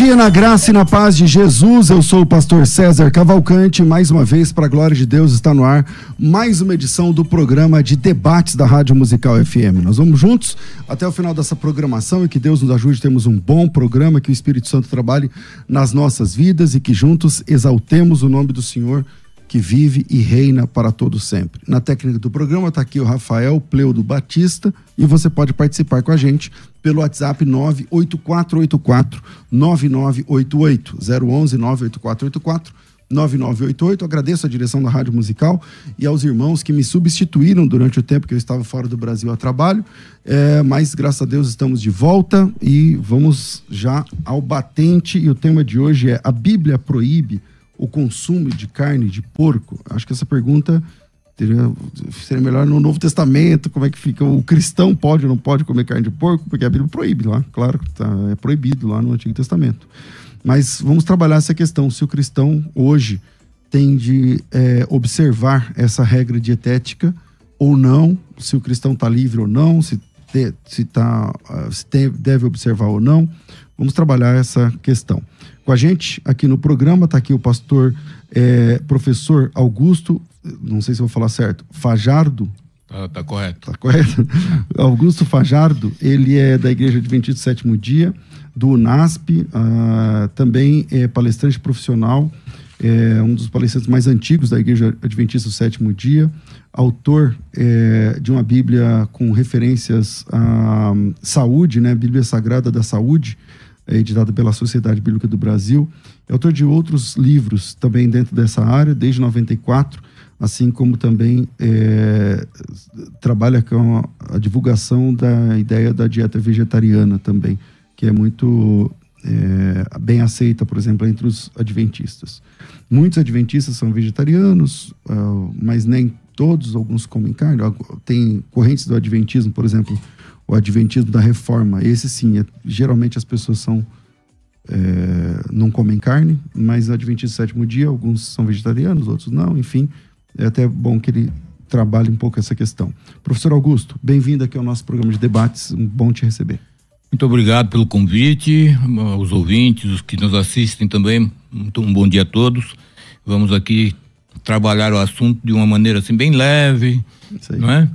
Dia na graça e na paz de Jesus. Eu sou o pastor César Cavalcante. Mais uma vez, para a glória de Deus, está no ar mais uma edição do programa de debates da Rádio Musical FM. Nós vamos juntos até o final dessa programação e que Deus nos ajude a termos um bom programa, que o Espírito Santo trabalhe nas nossas vidas e que juntos exaltemos o nome do Senhor que vive e reina para todo sempre. Na técnica do programa está aqui o Rafael Pleudo Batista e você pode participar com a gente pelo WhatsApp 98484 9988 011 98484 9988. Agradeço a direção da Rádio Musical e aos irmãos que me substituíram durante o tempo que eu estava fora do Brasil a trabalho. É, mas graças a Deus estamos de volta e vamos já ao batente. E o tema de hoje é: A Bíblia proíbe o consumo de carne de porco? Acho que essa pergunta teria, seria melhor no Novo Testamento, como é que fica? O cristão pode ou não pode comer carne de porco? Porque a Bíblia proíbe lá, claro, tá, é proibido lá no Antigo Testamento. Mas vamos trabalhar essa questão, se o cristão hoje tem de é, observar essa regra dietética ou não, se o cristão está livre ou não, se, te, se, tá, se te, deve observar ou não. Vamos trabalhar essa questão. Com a gente aqui no programa está aqui o pastor é, professor Augusto, não sei se vou falar certo, Fajardo. Tá, tá correto. Tá correto. Augusto Fajardo, ele é da Igreja Adventista do Sétimo Dia, do UNASP, uh, também é palestrante profissional, é um dos palestrantes mais antigos da Igreja Adventista do Sétimo Dia, autor é, de uma Bíblia com referências à saúde, né, Bíblia Sagrada da Saúde, é editada pela Sociedade Bíblica do Brasil. É autor de outros livros também dentro dessa área, desde 94, assim como também é, trabalha com a, divulgação da ideia da dieta vegetariana também, que é muito é, bem aceita, por exemplo, entre os adventistas. Muitos adventistas são vegetarianos, uh, mas nem todos, alguns comem carne. Tem correntes do adventismo, por exemplo, o adventismo da reforma. Esse sim, é, geralmente as pessoas são é, não comem carne, mas o adventista do sétimo dia, alguns são vegetarianos, outros não, enfim. É até bom que ele trabalhe um pouco essa questão. Professor Augusto, bem-vindo aqui ao nosso programa de debates, um bom te receber. Muito obrigado pelo convite, aos ouvintes, os que nos assistem também, um bom dia a todos. Vamos aqui trabalhar o assunto de uma maneira assim bem leve, não é?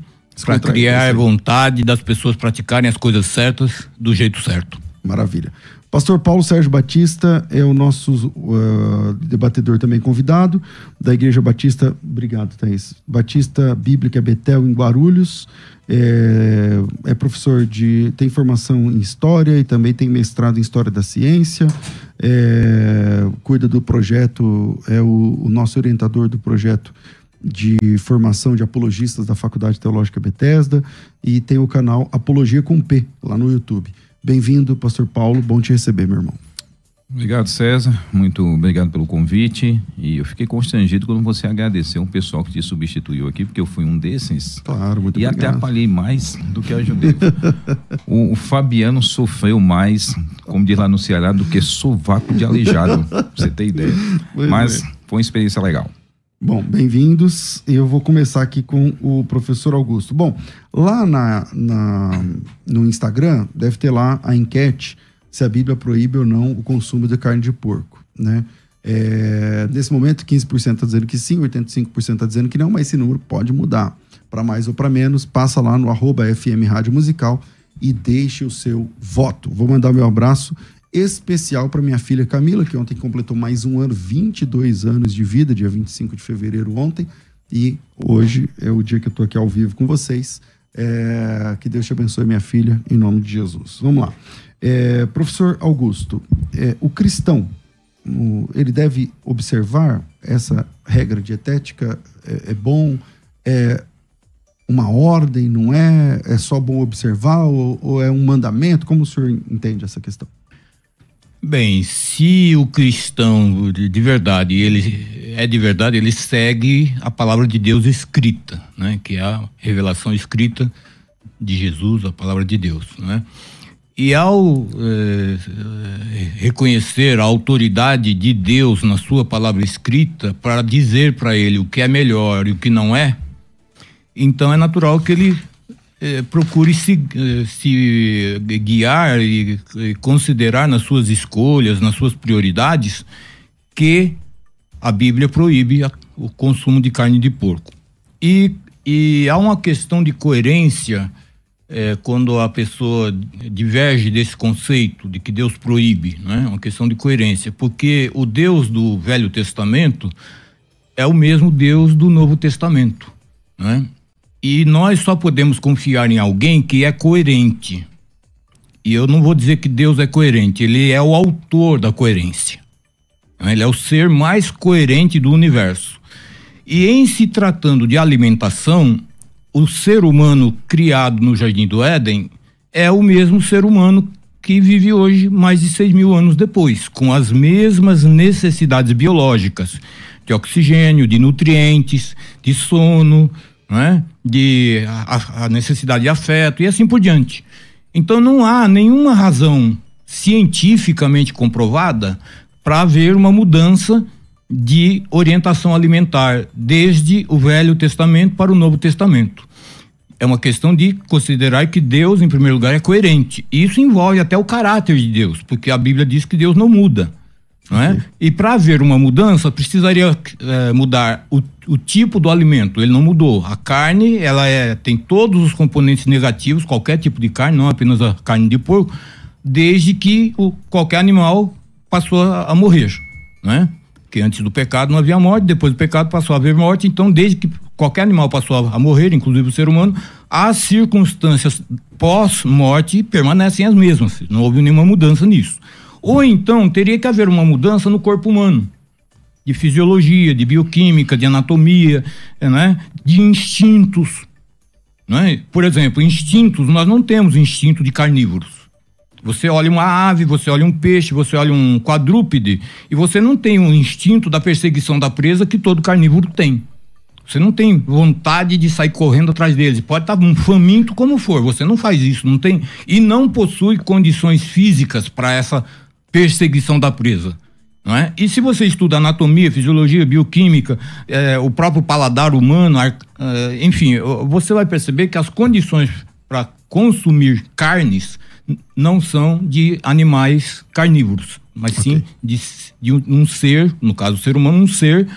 Para criar vontade das pessoas praticarem as coisas certas do jeito certo. Maravilha. Pastor Paulo Sérgio Batista é o nosso uh, debatedor também convidado da Igreja Batista, obrigado, Thaís. Batista Bíblica Betel em Guarulhos. É, é, professor de. tem formação em História e também tem mestrado em História da Ciência. É, cuida do projeto, é o, o nosso orientador do projeto de formação de apologistas da Faculdade Teológica Bethesda e tem o canal Apologia com P lá no YouTube. Bem-vindo, Pastor Paulo. Bom te receber, meu irmão. Obrigado, César. Muito obrigado pelo convite. E eu fiquei constrangido quando você agradeceu um pessoal que te substituiu aqui, porque eu fui um desses. Claro, muito E obrigado. até apalhei mais do que ajudei. o, o Fabiano sofreu mais, como diz lá no Ceará, do que sovaco de aleijado, pra você ter ideia. Mas é. foi uma experiência legal. Bom, bem-vindos. Eu vou começar aqui com o professor Augusto. Bom, lá na, na- no Instagram deve ter lá a enquete se a Bíblia proíbe ou não o consumo de carne de porco, né? É, nesse momento, 15% está dizendo que sim, 85% está dizendo que não, mas esse número pode mudar para mais ou para menos. Passa lá no arroba FM Rádio Musical e deixe o seu voto. Vou mandar meu abraço especial para minha filha Camila, que ontem completou mais um ano, 22 anos de vida, dia 25 de fevereiro ontem. E hoje é o dia que eu estou aqui ao vivo com vocês. É, que Deus te abençoe, minha filha, em nome de Jesus. Vamos lá. É, professor Augusto, é, o cristão, o- ele deve observar essa regra dietética? É, é bom? É uma ordem, não é? É só bom observar ou, ou é um mandamento? Como o senhor entende essa questão? Bem, se o cristão de de verdade, ele é de verdade, ele segue a palavra de Deus escrita, né? Que é a revelação escrita de Jesus, a palavra de Deus, né? E ao eh, eh, reconhecer a autoridade de Deus na sua palavra escrita para dizer para ele o que é melhor e o que não é, então é natural que ele eh, procure se, eh, se guiar e, considerar nas suas escolhas, nas suas prioridades, que a Bíblia proíbe o consumo de carne de porco. E, e há uma questão de coerência eh, quando a pessoa diverge desse conceito de que Deus proíbe, né? Uma questão de coerência, porque o Deus do Velho Testamento é o mesmo Deus do Novo Testamento, né? E nós só podemos confiar em alguém que é coerente. E eu não vou dizer que Deus é coerente, ele é o autor da coerência. né? Ele é o ser mais coerente do universo. E em se tratando de alimentação, o ser humano criado no Jardim do Éden é o mesmo ser humano que vive hoje, mais de 6 mil anos depois, com as mesmas necessidades biológicas de oxigênio, de nutrientes, de sono, né? de a, a necessidade de afeto e assim por diante. Então não há nenhuma razão cientificamente comprovada para haver uma mudança de orientação alimentar desde o Velho Testamento para o Novo Testamento. É uma questão de considerar que Deus, em primeiro lugar, é coerente. Isso envolve até o caráter de Deus, porque a Bíblia diz que Deus não muda. Não é? E para haver uma mudança, precisaria eh, mudar o, o tipo do alimento. Ele não mudou. A carne, ela é, tem todos os componentes negativos, qualquer tipo de carne, não apenas a carne de porco, desde que o, qualquer animal passou a, a morrer. Não é? Porque antes do pecado não havia morte, depois do pecado passou a haver morte. Então, desde que qualquer animal passou a, a morrer, inclusive o ser humano, as circunstâncias pós-morte permanecem as mesmas. Não houve nenhuma mudança nisso. Ou então teria que haver uma mudança no corpo humano, de fisiologia, de bioquímica, de anatomia, eh, né? de instintos. Né? Por exemplo, instintos, nós não temos instinto de carnívoros. Você olha uma ave, você olha um peixe, você olha um quadrúpede, e você não tem o instinto da perseguição da presa que todo carnívoro tem. Você não tem vontade de sair correndo atrás deles. Pode estar um faminto como for, você não faz isso, não tem. E não possui condições físicas para essa perseguição da presa. Não é? E se você estuda anatomia, fisiologia, bioquímica, eh, o próprio paladar humano, ar- eh, enfim, você vai perceber que as condições para consumir carnes não são de animais carnívoros, mas sim de, de um, ser, no caso o ser humano, um ser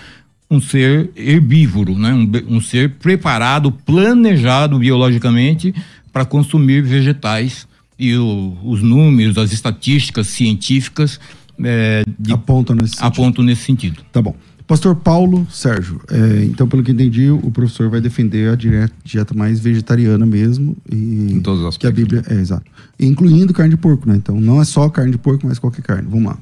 um ser herbívoro, né? um, um ser preparado, planejado biologicamente para consumir vegetais e o- os números, as estatísticas científicas eh, de- Aponta nesse sentido. apontam nesse sentido. Tá bom. Pastor Paulo Sérgio, é, então, pelo que entendi, o professor vai defender a dire- dieta mais vegetariana mesmo. E Em todos os Que a aspectos. Bíblia, é, exato. Incluindo carne de porco, né? Então, não é só carne de porco, mas qualquer carne. Vamos lá.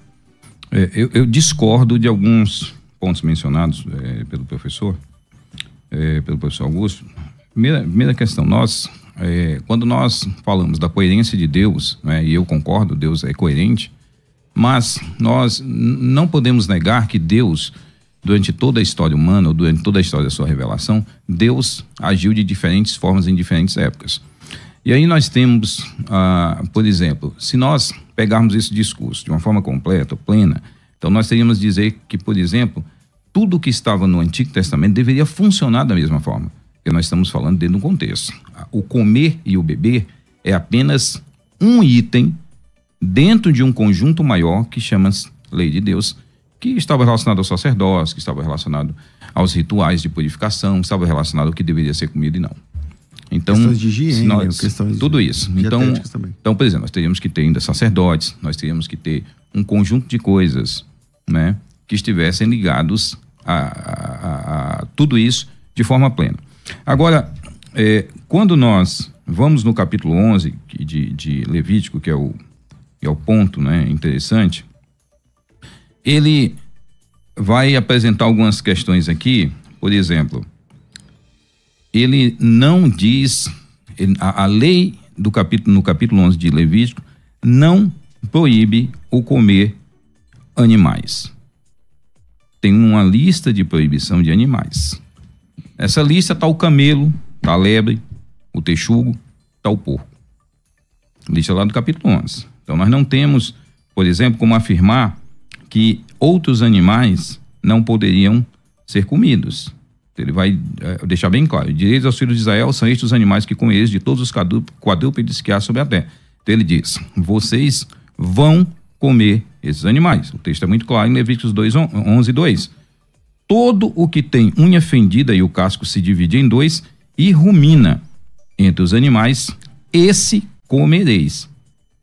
É, eu, eu discordo de alguns pontos mencionados é, pelo professor, é, pelo professor Augusto. Primeira, primeira questão, nós, é, quando nós falamos da coerência de Deus, né, e eu concordo, Deus é coerente, Mas nós não podemos negar que Deus, durante toda a história humana, ou durante toda a história da sua revelação, Deus agiu de diferentes formas em diferentes épocas. E aí nós temos, ah, por exemplo, se nós pegarmos esse discurso de uma forma completa, plena, então nós teríamos dizer que, por exemplo, tudo que estava no Antigo Testamento deveria funcionar da mesma forma. Porque nós estamos falando dentro de um contexto. O comer e o beber é apenas um item dentro de um conjunto maior que chama-se lei de Deus, que estava relacionado ao sacerdócio, que estava relacionado aos rituais de purificação, estava relacionado ao que deveria ser comido e não. Então, questões de higiene, nós, questões tudo isso. Então, então, por exemplo, nós teríamos que ter ainda sacerdotes, nós teríamos que ter um conjunto de coisas, né, que estivessem ligados a, a, a tudo isso de forma plena. Agora, é, quando nós vamos no capítulo 11 de, de Levítico, que é o, é o ponto né, interessante, ele vai apresentar algumas questões aqui, por exemplo, ele não diz, a, a lei do capítulo, no capítulo 11 de Levítico não proíbe o comer animais. Tem uma lista de proibição de animais. Essa lista está o camelo, está a lebre, o texugo, está o porco. Lista lá do capítulo 11. Então nós não temos, por exemplo, como afirmar que outros animais não poderiam ser comidos. Ele vai é, deixar bem claro: direitos aos filhos de Israel são estes os animais que com eles de todos os quadrúpedes que há sobre a terra. Então ele diz: vocês vão comer esses animais. O texto é muito claro em Levíticos 2, 11, 2. Todo o que tem unha fendida e o casco se divide em dois e rumina entre os animais, esse comereis.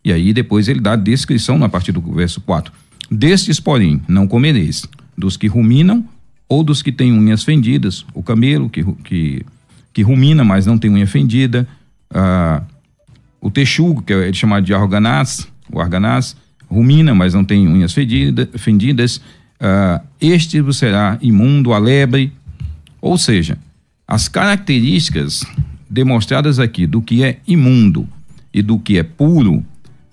E aí depois ele dá a descrição na partir do verso 4. Destes, porém, não comereis. Dos que ruminam ou dos que têm unhas fendidas, o camelo que, que, que rumina, mas não tem unha fendida, ah, o texugo, que é chamado de arganaz, o arganaz, rumina, mas não tem unhas fendida, fendidas, ah, este será imundo, a lebre, ou seja, as características demonstradas aqui do que é imundo e do que é puro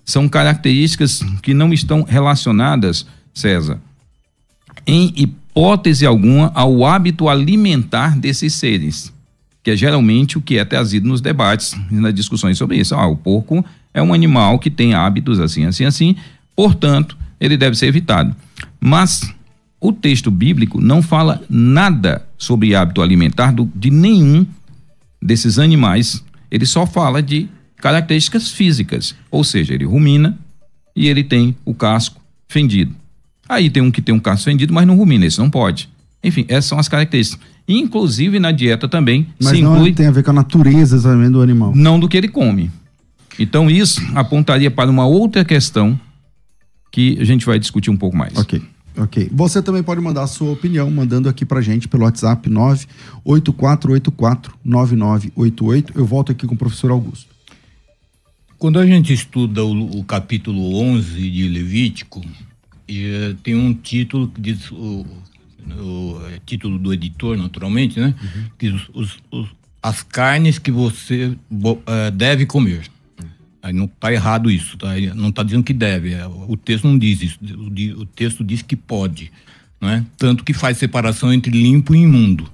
são características que não estão relacionadas, César, em hipótese alguma ao hábito alimentar desses seres, que é geralmente o que é trazido nos debates e nas discussões sobre isso. Ah, o porco é um animal que tem hábitos assim, assim, assim, portanto, ele deve ser evitado. Mas o texto bíblico não fala nada sobre hábito alimentar do, de nenhum desses animais. Ele só fala de características físicas, ou seja, ele rumina e ele tem o casco fendido. Aí tem um que tem um casco fendido, mas não rumina, esse não pode. Enfim, essas são as características. Inclusive na dieta também mas não inclui. tem a ver com a natureza exatamente do animal. Não do que ele come. Então isso apontaria para uma outra questão que a gente vai discutir um pouco mais. Ok. Ok. Você também pode mandar a sua opinião, mandando aqui pra gente pelo WhatsApp 984849988. Eu volto aqui com o professor Augusto. Quando a gente estuda o, o capítulo 11 de Levítico, e, tem um título que diz o, o é, título do editor, naturalmente, né? Uhum. Que diz os, os, as carnes que você uh, deve comer. Aí não está errado isso, tá? Não está dizendo que deve. É, o texto não diz isso. O, texto diz que pode, não é? Tanto que faz separação entre limpo e imundo.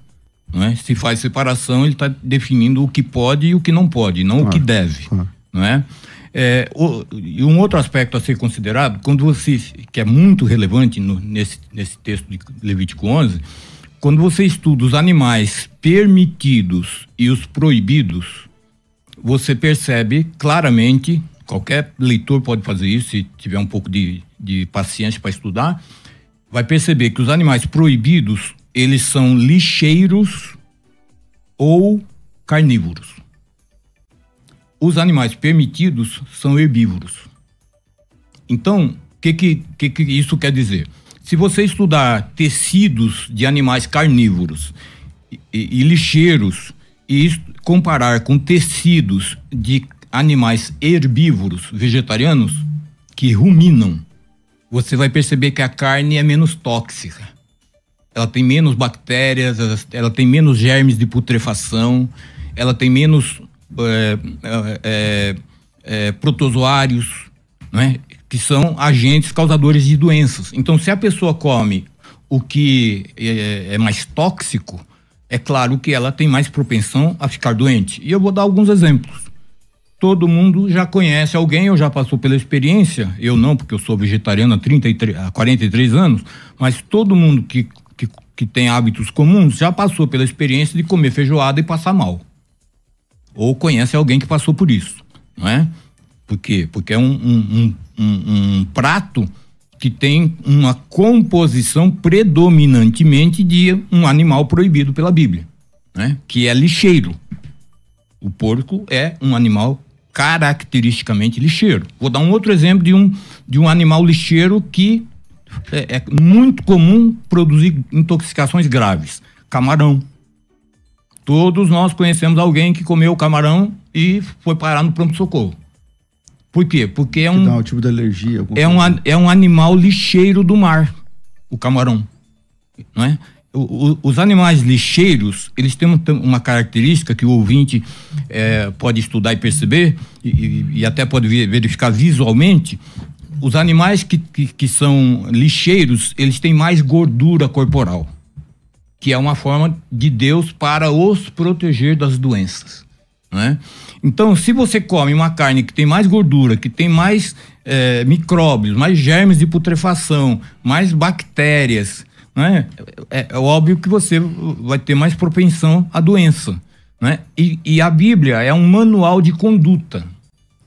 Não é? Se faz separação, ele está definindo o que pode e o que não pode, não claro, o que deve, claro. não é? É, o, e um outro aspecto a ser considerado, quando você, que é muito relevante no, nesse, nesse texto de Levítico 11, quando você estuda os animais permitidos e os proibidos, você percebe claramente, qualquer leitor pode fazer isso, se tiver um pouco de, de paciência para estudar, vai perceber que os animais proibidos, eles são lixeiros ou carnívoros. Os animais permitidos são herbívoros. Então, o que, que, que, que isso quer dizer? Se você estudar tecidos de animais carnívoros e, e, e lixeiros e comparar com tecidos de animais herbívoros vegetarianos que ruminam, você vai perceber que a carne é menos tóxica. Ela tem menos bactérias, ela tem menos germes de putrefação, ela tem menos é, é, é, protozoários, não é? que são agentes causadores de doenças. Então, se a pessoa come o que é, é mais tóxico, é claro que ela tem mais propensão a ficar doente. E eu vou dar alguns exemplos. Todo mundo já conhece alguém ou já passou pela experiência, eu não, porque eu sou vegetariano há, 33, há 43 anos, mas todo mundo que, que, que tem hábitos comuns já passou pela experiência de comer feijoada e passar mal. Ou conhece alguém que passou por isso, não é? Por quê? Porque é um, um, um, um prato que tem uma composição predominantemente de um animal proibido pela Bíblia, né? Que é lixeiro. O porco é um animal caracteristicamente lixeiro. Vou dar um outro exemplo de um, de um animal lixeiro que é, é muito comum produzir intoxicações graves. Camarão. Todos nós conhecemos alguém que comeu camarão e foi parar no pronto-socorro. Por quê? Porque é um. dá um tipo de alergia. É um, é um animal lixeiro do mar, o camarão. Não é? O, o, os animais lixeiros, eles têm uma característica que o ouvinte é, pode estudar e perceber, e, e, até pode verificar visualmente. Os animais que, que, que são lixeiros, eles têm mais gordura corporal, que é uma forma de Deus para os proteger das doenças. Né? Então, se você come uma carne que tem mais gordura, que tem mais é, micróbios, mais germes de putrefação, mais bactérias, né? É, é, óbvio que você vai ter mais propensão à doença. Né? E, e a Bíblia é um manual de conduta.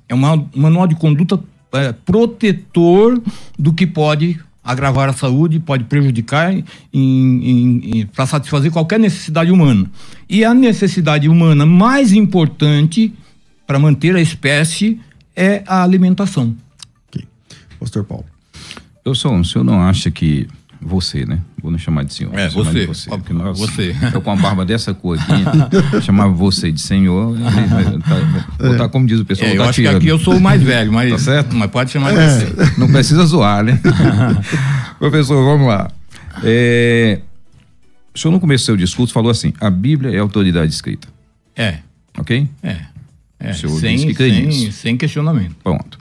É um manual de conduta é, protetor do que pode agravar a saúde, pode prejudicar para satisfazer qualquer necessidade humana. E a necessidade humana mais importante para manter a espécie é a alimentação. Ok. Pastor Paulo. Eu sou, o senhor não acha que você, né? Vou não chamar de senhor. É, você. você. Óbvio, nós, você. Eu com a barba dessa cor aqui, chamava você de senhor. Tá, botar como diz o pessoal. É, eu tá acho tirando. que aqui eu sou o mais velho, mas, tá certo? mas pode chamar de é. você. Não precisa zoar, né? Professor, vamos lá. É, o senhor no começo do seu discurso falou assim: a Bíblia é autoridade escrita. É. Ok? É. é. O senhor sem, que sem. Sem questionamento. Pronto.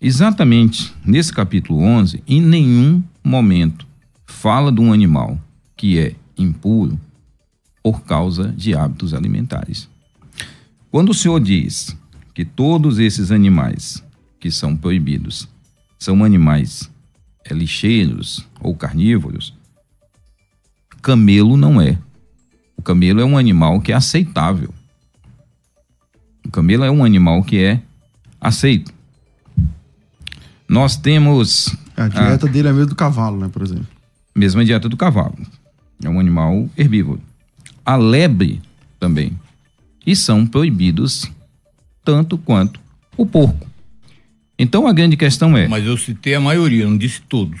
Exatamente nesse capítulo 11, em nenhum momento fala de um animal que é impuro por causa de hábitos alimentares. Quando o Senhor diz que todos esses animais que são proibidos são animais é, lixeiros ou carnívoros, camelo não é. O camelo é um animal que é aceitável. O camelo é um animal que é aceito. Nós temos. A dieta a, dele é a mesma do cavalo, né, por exemplo? Mesma dieta do cavalo. É um animal herbívoro. A lebre também. E são proibidos tanto quanto o porco. Então a grande questão é. Mas eu citei a maioria, não disse todos.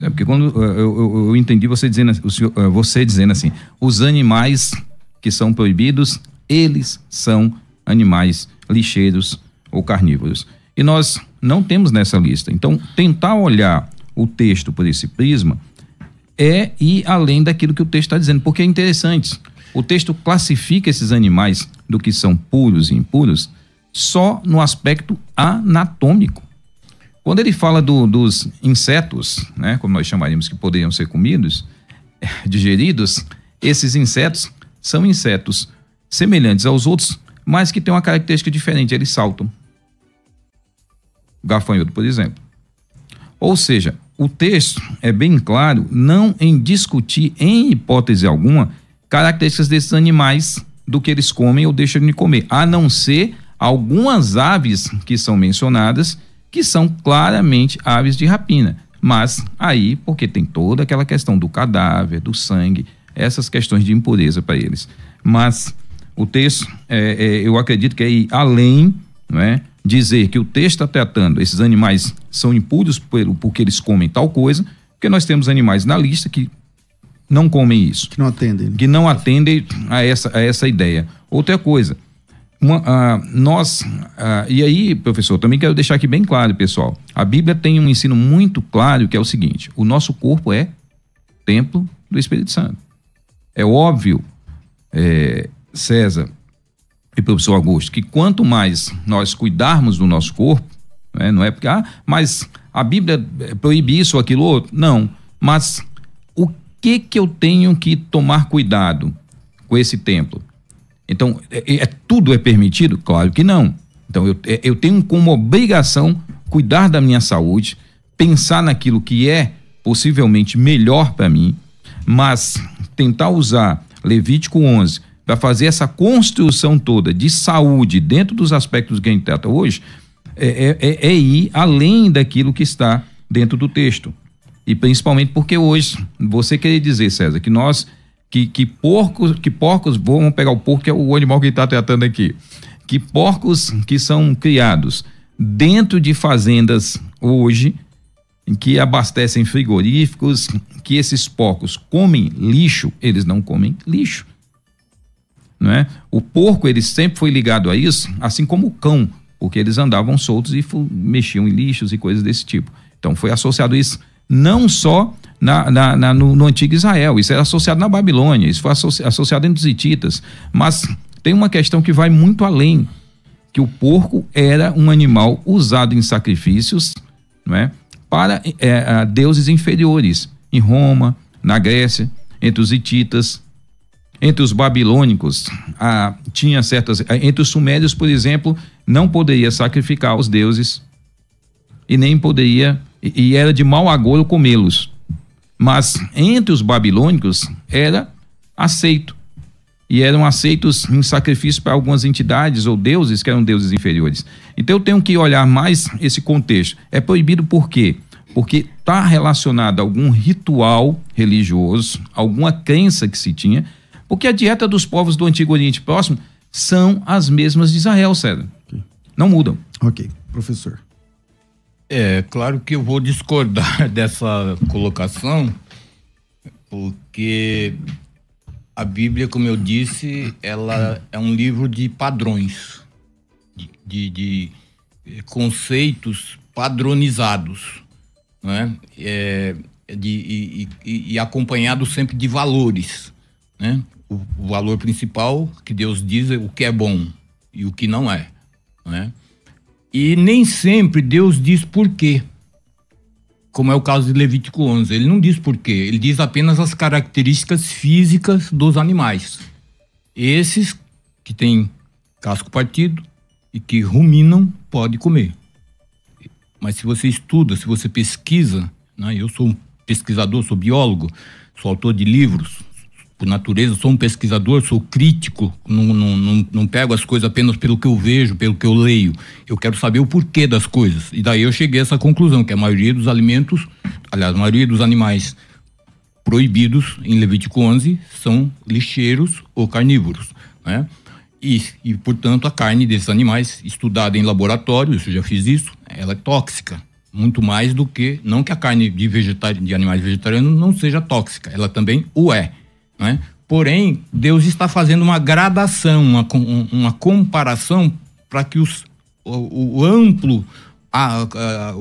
É porque quando eu, eu, eu entendi você dizendo, eh, você dizendo assim, os animais que são proibidos, eles são animais lixeiros ou carnívoros. E nós não temos nessa lista. Então, tentar olhar o texto por esse prisma é ir além daquilo que o texto está dizendo, porque é interessante. O texto classifica esses animais do que são puros e impuros só no aspecto anatômico. Quando ele fala do, dos insetos, né, como nós chamaríamos que poderiam ser comidos, digeridos, esses insetos são insetos semelhantes aos outros, mas que têm uma característica diferente, eles saltam gafanhoto, por exemplo. Ou seja, o texto é bem claro, não em discutir, em hipótese alguma, características desses animais do que eles comem ou deixam de comer, a não ser algumas aves que são mencionadas, que são claramente aves de rapina. Mas aí, porque tem toda aquela questão do cadáver, do sangue, essas questões de impureza para eles. Mas o texto, é, é, eu acredito que é além, não é? dizer que o texto está tratando esses animais são impuros por, porque eles comem tal coisa, porque nós temos animais na lista que não comem isso. Que não atendem. Né? Que não atendem a essa, a essa ideia. Outra coisa, uma, nós, e aí, professor, também quero deixar aqui bem claro, pessoal. A Bíblia tem um ensino muito claro que é o seguinte: o nosso corpo é templo do Espírito Santo. É óbvio, é, César, e professor Augusto, que quanto mais nós cuidarmos do nosso corpo, Não é, não é porque, ah, mas a Bíblia proíbe isso ou aquilo outro. Não. Mas o que que eu tenho que tomar cuidado com esse templo? Então, é, é tudo é permitido? Claro que não. Então, eu, é, eu tenho como obrigação cuidar da minha saúde, pensar naquilo que é possivelmente melhor para mim, mas tentar usar Levítico 11 para fazer essa construção toda de saúde dentro dos aspectos que a gente trata hoje, é, é, é, é ir além daquilo que está dentro do texto. E principalmente porque hoje, você querer dizer, César, que nós, que, que porcos, que porcos, vamos pegar o porco, que é o animal que está tratando aqui, que porcos que são criados dentro de fazendas hoje, que abastecem frigoríficos, que esses porcos comem lixo, eles não comem lixo. É? O porco ele sempre foi ligado a isso, assim como o cão, porque eles andavam soltos e mexiam em lixos e coisas desse tipo. Então foi associado isso não só na, na, na no, no, antigo Israel, isso era associado na Babilônia, isso foi associado entre os hititas, mas tem uma questão que vai muito além, que o porco era um animal usado em sacrifícios, não é? para é, deuses inferiores, em Roma, na Grécia, entre os hititas, entre os babilônicos, ah, tinha certas. Entre os sumérios, por exemplo, não poderia sacrificar os deuses e nem poderia. E, e era de mau agouro comê-los. Mas entre os babilônicos era aceito. E eram aceitos em sacrifício para algumas entidades ou deuses que eram deuses inferiores. Então eu tenho que olhar mais esse contexto. É proibido por quê? Porque está relacionado a algum ritual religioso, alguma crença que se tinha, porque a dieta dos povos do Antigo Oriente Próximo são as mesmas de Israel, César. Okay. Não mudam. Ok. Professor. É, claro que eu vou discordar dessa colocação, porque a Bíblia, como eu disse, ela é um livro de padrões, de, de, de conceitos padronizados, né? É, de, e, e, e acompanhado sempre de valores, né? O, valor principal que Deus diz é o que é bom e o que não é, né? E nem sempre Deus diz por quê. Como é o caso de Levítico 11, ele não diz por quê, ele diz apenas as características físicas dos animais. Esses que têm casco partido e que ruminam, pode comer. Mas se você estuda, se você pesquisa, né, eu sou um pesquisador, sou biólogo, sou autor de livros, por natureza, sou um pesquisador, sou crítico, não, não, não, não, pego as coisas apenas pelo que eu vejo, pelo que eu leio. Eu quero saber o porquê das coisas. E daí eu cheguei a essa conclusão, que a maioria dos alimentos, aliás, a maioria dos animais proibidos em Levítico 11 são lixeiros ou carnívoros, né? E, e, portanto, a carne desses animais, estudada em laboratório, eu já fiz isso, ela é tóxica. Muito mais do que, não que a carne de, vegetari, de animais vegetarianos não seja tóxica, ela também o é. Né? Porém, Deus está fazendo uma gradação, uma, uma comparação para que os, o, o amplo a, a,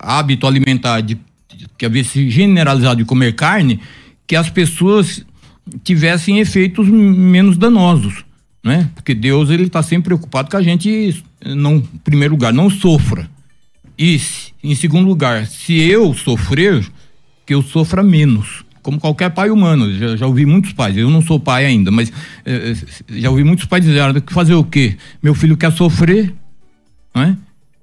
a, hábito alimentar de, que havia se generalizado de comer carne, que as pessoas tivessem efeitos menos danosos, né? Porque Deus ele está sempre preocupado que a gente não, em primeiro lugar, não sofra e em segundo lugar, se eu sofrer, que eu sofra menos como qualquer pai humano. Já, já, ouvi muitos pais, eu não sou pai ainda, mas eh, eh já ouvi muitos pais dizer, fazer o quê? Meu filho quer sofrer, não é?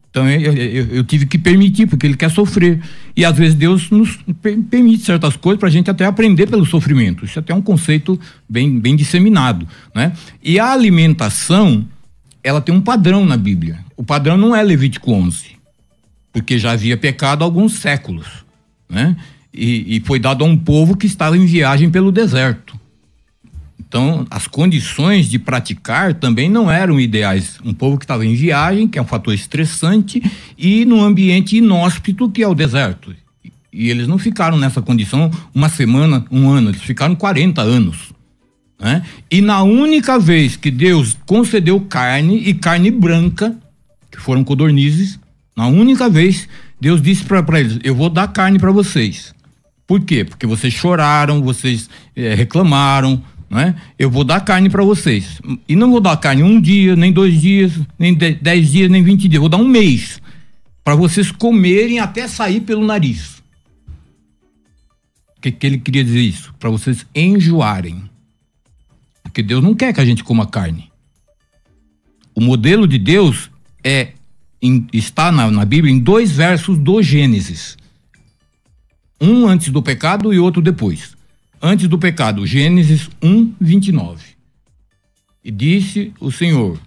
Então eu, eu, eu, tive que permitir, porque ele quer sofrer. E às vezes Deus nos permite certas coisas para a gente até aprender pelo sofrimento. Isso até é um conceito bem, bem disseminado. Né? E a alimentação, ela tem um padrão na Bíblia. O padrão não é Levítico 11, porque já havia pecado há alguns séculos. Né? E, e foi dado a um povo que estava em viagem pelo deserto. Então, as condições de praticar também não eram ideais. Um povo que estava em viagem, que é um fator estressante, e num ambiente inóspito, que é o deserto. E eles não ficaram nessa condição uma semana, um ano, eles ficaram 40 anos. Né? E na única vez que Deus concedeu carne, e carne branca, que foram codornizes, na única vez, Deus disse para eles: Eu vou dar carne para vocês. Por quê? Porque vocês choraram, vocês é, reclamaram, né? Eu vou dar carne para vocês. E não vou dar carne um dia, nem dois dias, nem dez dias, nem vinte dias. Vou dar um mês. para vocês comerem até sair pelo nariz. O que, que ele queria dizer isso? Para vocês enjoarem. Porque Deus não quer que a gente coma carne. O modelo de Deus é em, está na, na Bíblia em dois versos do Gênesis. Um antes do pecado e outro depois. Antes do pecado, Gênesis 1, 29. E disse o Senhor: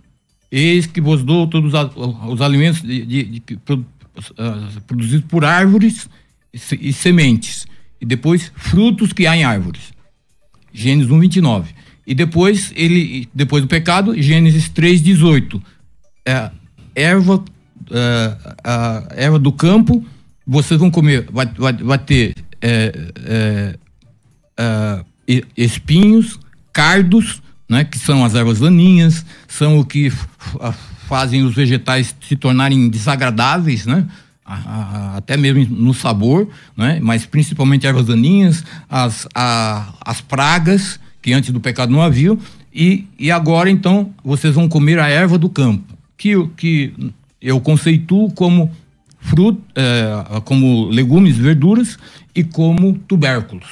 Eis que vos dou todos os alimentos de, de, de, uh, produzidos por árvores e, sementes. E depois frutos que há em árvores. Gênesis 1, 29. E depois, ele, depois do pecado, Gênesis 3, 18. É, erva uh, a erva do campo, vocês vão comer, vai, vai, vai ter é, é, é, espinhos, cardos, né, que são as ervas daninhas, são o que fazem os vegetais se tornarem desagradáveis, né? até mesmo no sabor, né? mas principalmente ervas daninhas, as, a, as pragas, que antes do pecado não haviam, e, e agora então vocês vão comer a erva do campo, que, que eu conceituo como é, como legumes, verduras e como tubérculos,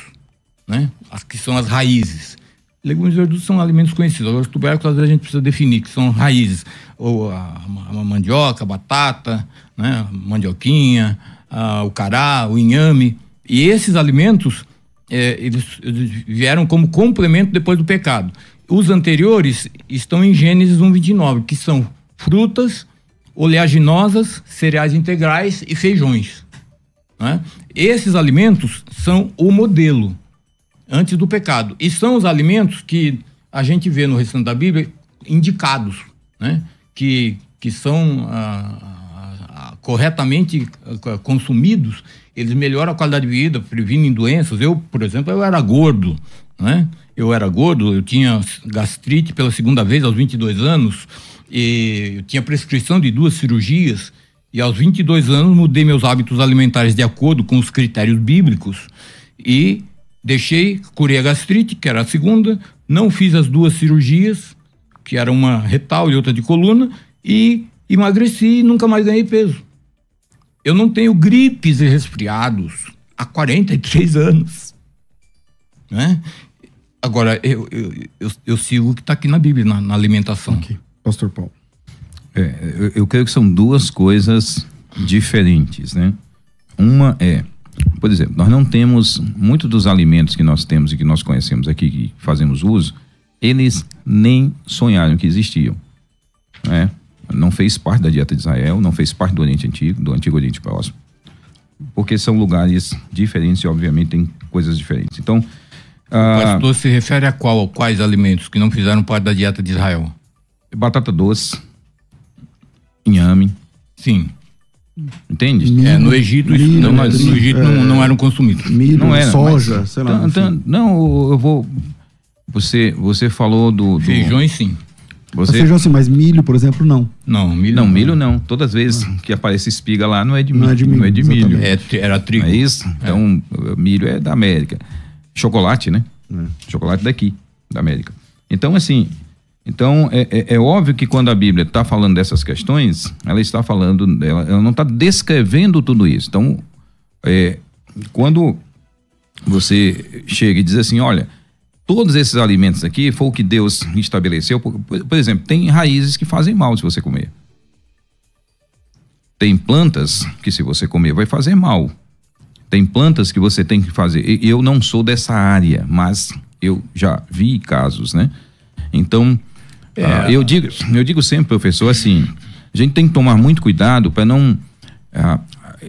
né? As que são as raízes. Legumes e verduras são alimentos conhecidos. Agora, os tubérculos, às vezes, a gente precisa definir que são raízes. Ou a, a mandioca, a batata, né? a mandioquinha, a, o cará, o inhame. E esses alimentos, é, eles, eles vieram como complemento depois do pecado. Os anteriores estão em Gênesis 1,29, que são frutas, oleaginosas, cereais integrais e feijões. Né? Esses alimentos são o modelo antes do pecado. E são os alimentos que a gente vê no restante da Bíblia indicados, né? que, que são ah, ah, corretamente ah, consumidos, eles melhoram a qualidade de vida, previnem doenças. Eu, por exemplo, eu era gordo, né? Eu era gordo, eu tinha gastrite pela segunda vez aos 22 anos, e eu tinha prescrição de duas cirurgias e aos 22 anos mudei meus hábitos alimentares de acordo com os critérios bíblicos e deixei, curei a gastrite, que era a segunda, não fiz as duas cirurgias, que era uma retal e outra de coluna, e emagreci e nunca mais ganhei peso. Eu não tenho gripes e resfriados há 43 anos. Né? Agora, eu, eu, eu, eu sigo o que está aqui na Bíblia, na, na alimentação. Okay. Pastor Paulo? É, eu, eu creio que são duas coisas diferentes, né? Uma é, por exemplo, nós não temos muitos dos alimentos que nós temos e que nós conhecemos aqui, que fazemos uso, eles nem sonharam que existiam, né? Não fez parte da dieta de Israel, não fez parte do Oriente Antigo, do Antigo Oriente Próximo, porque são lugares diferentes e obviamente tem coisas diferentes. Então, o pastor se refere a qual, quais alimentos que não fizeram parte da dieta de Israel? Batata doce, inhame. Sim. Entende? Milho, é, no Egito, milho, não, mas no Egito é, não, não eram consumidos. Milho, não era, soja, mas, sei lá. Então, não, eu vou. Você, você falou do. do Feijões, sim. Você... Feijão sim, mas milho, por exemplo, não. Não, milho não. milho não. Todas as vezes ah. que aparece espiga lá, não é de milho. Não é de milho. Não é, de milho. É, era trigo. É isso? É. Então, milho é da América. Chocolate, né? É. Chocolate daqui, da América. Então, assim, então, é, é, é, óbvio que quando a Bíblia está falando dessas questões, ela está falando, ela, ela não está descrevendo tudo isso. Então, é, quando você chega e diz assim, olha, todos esses alimentos aqui foi o que Deus estabeleceu. Por, por exemplo, tem raízes que fazem mal se você comer. Tem plantas que se você comer vai fazer mal. Tem plantas que você tem que fazer. Eu não sou dessa área, mas eu já vi casos, né? Então, é. Eu, digo, eu digo sempre, professor, assim, a gente tem que tomar muito cuidado para não ah,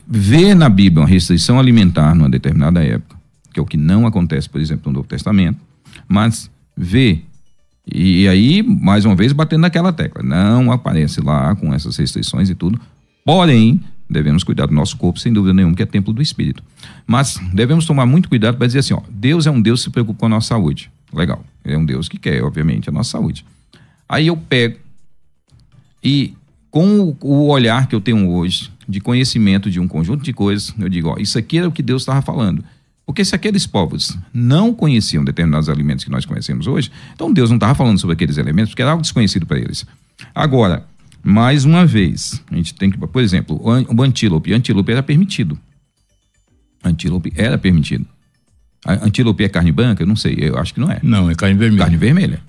ver na Bíblia uma restrição alimentar numa determinada época, que é o que não acontece, por exemplo, no Novo Testamento, mas ver e aí, mais uma vez, batendo naquela tecla. Não aparece lá com essas restrições e tudo. Porém, devemos cuidar do nosso corpo, sem dúvida nenhuma, que é templo do Espírito. Mas devemos tomar muito cuidado para dizer assim: ó, Deus é um Deus que se preocupa com a nossa saúde. Legal. Ele é um Deus que quer, obviamente, a nossa saúde. Aí eu pego e com o olhar que eu tenho hoje de conhecimento de um conjunto de coisas, eu digo, ó, isso aqui era o que Deus estava falando. Porque se aqueles povos não conheciam determinados alimentos que nós conhecemos hoje, então Deus não estava falando sobre aqueles elementos, porque era algo desconhecido para eles. Agora, mais uma vez, a gente tem que, por exemplo, o antílope, antílope era permitido. Antílope era permitido. A antílope é carne branca? Eu não sei, eu acho que não é. Não, é carne vermelha. Carne vermelha.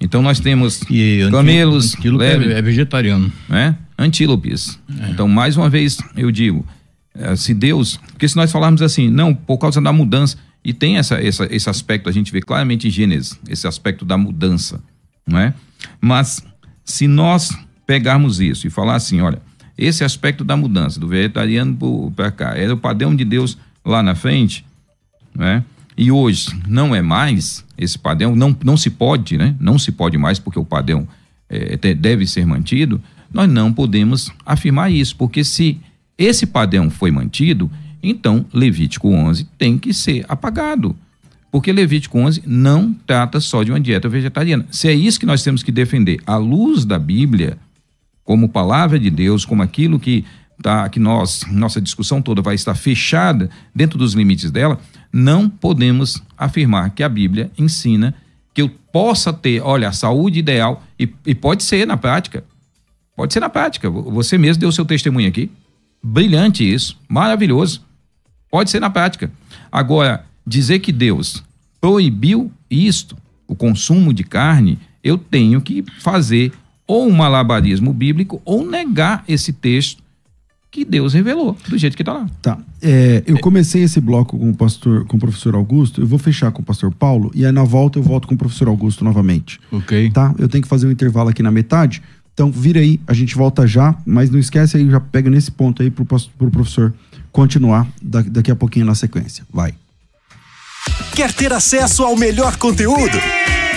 Então nós temos e camelos, antílope leve, é vegetariano. Né? Antílopes. É. Então, mais uma vez, eu digo, eh, se Deus, porque se nós falarmos assim, não, por causa da mudança, e tem essa, essa, esse aspecto, a gente vê claramente em Gênesis, esse aspecto da mudança, não é? Mas se nós pegarmos isso e falar assim, olha, esse aspecto da mudança, do vegetariano para cá, era o padrão de Deus lá na frente, né? E hoje não é mais esse padrão, não, não se pode, né? Não se pode mais porque o padrão é, deve ser mantido. Nós não podemos afirmar isso, porque se esse padrão foi mantido, então Levítico 11 tem que ser apagado. Porque Levítico 11 não trata só de uma dieta vegetariana. Se é isso que nós temos que defender, à luz da Bíblia, como palavra de Deus, como aquilo que tá, que nós, nossa discussão toda vai estar fechada dentro dos limites dela, não podemos afirmar que a Bíblia ensina que eu possa ter, olha, a saúde ideal, e, e pode ser na prática. Pode ser na prática. Você mesmo deu seu testemunho aqui. Brilhante isso, maravilhoso. Pode ser na prática. Agora, dizer que Deus proibiu isto, o consumo de carne, eu tenho que fazer ou um malabarismo bíblico ou negar esse texto que Deus revelou, do jeito que está lá. Tá. É, eu comecei esse bloco com o pastor, com o professor Augusto, eu vou fechar com o pastor Paulo, e aí na volta eu volto com o professor Augusto novamente. Ok. Tá? Eu tenho que fazer um intervalo aqui na metade. Então, vira aí, a gente volta já, mas não esquece aí, já pega nesse ponto aí pro, pro professor continuar daqui a pouquinho na sequência. Vai. Quer ter acesso ao melhor conteúdo?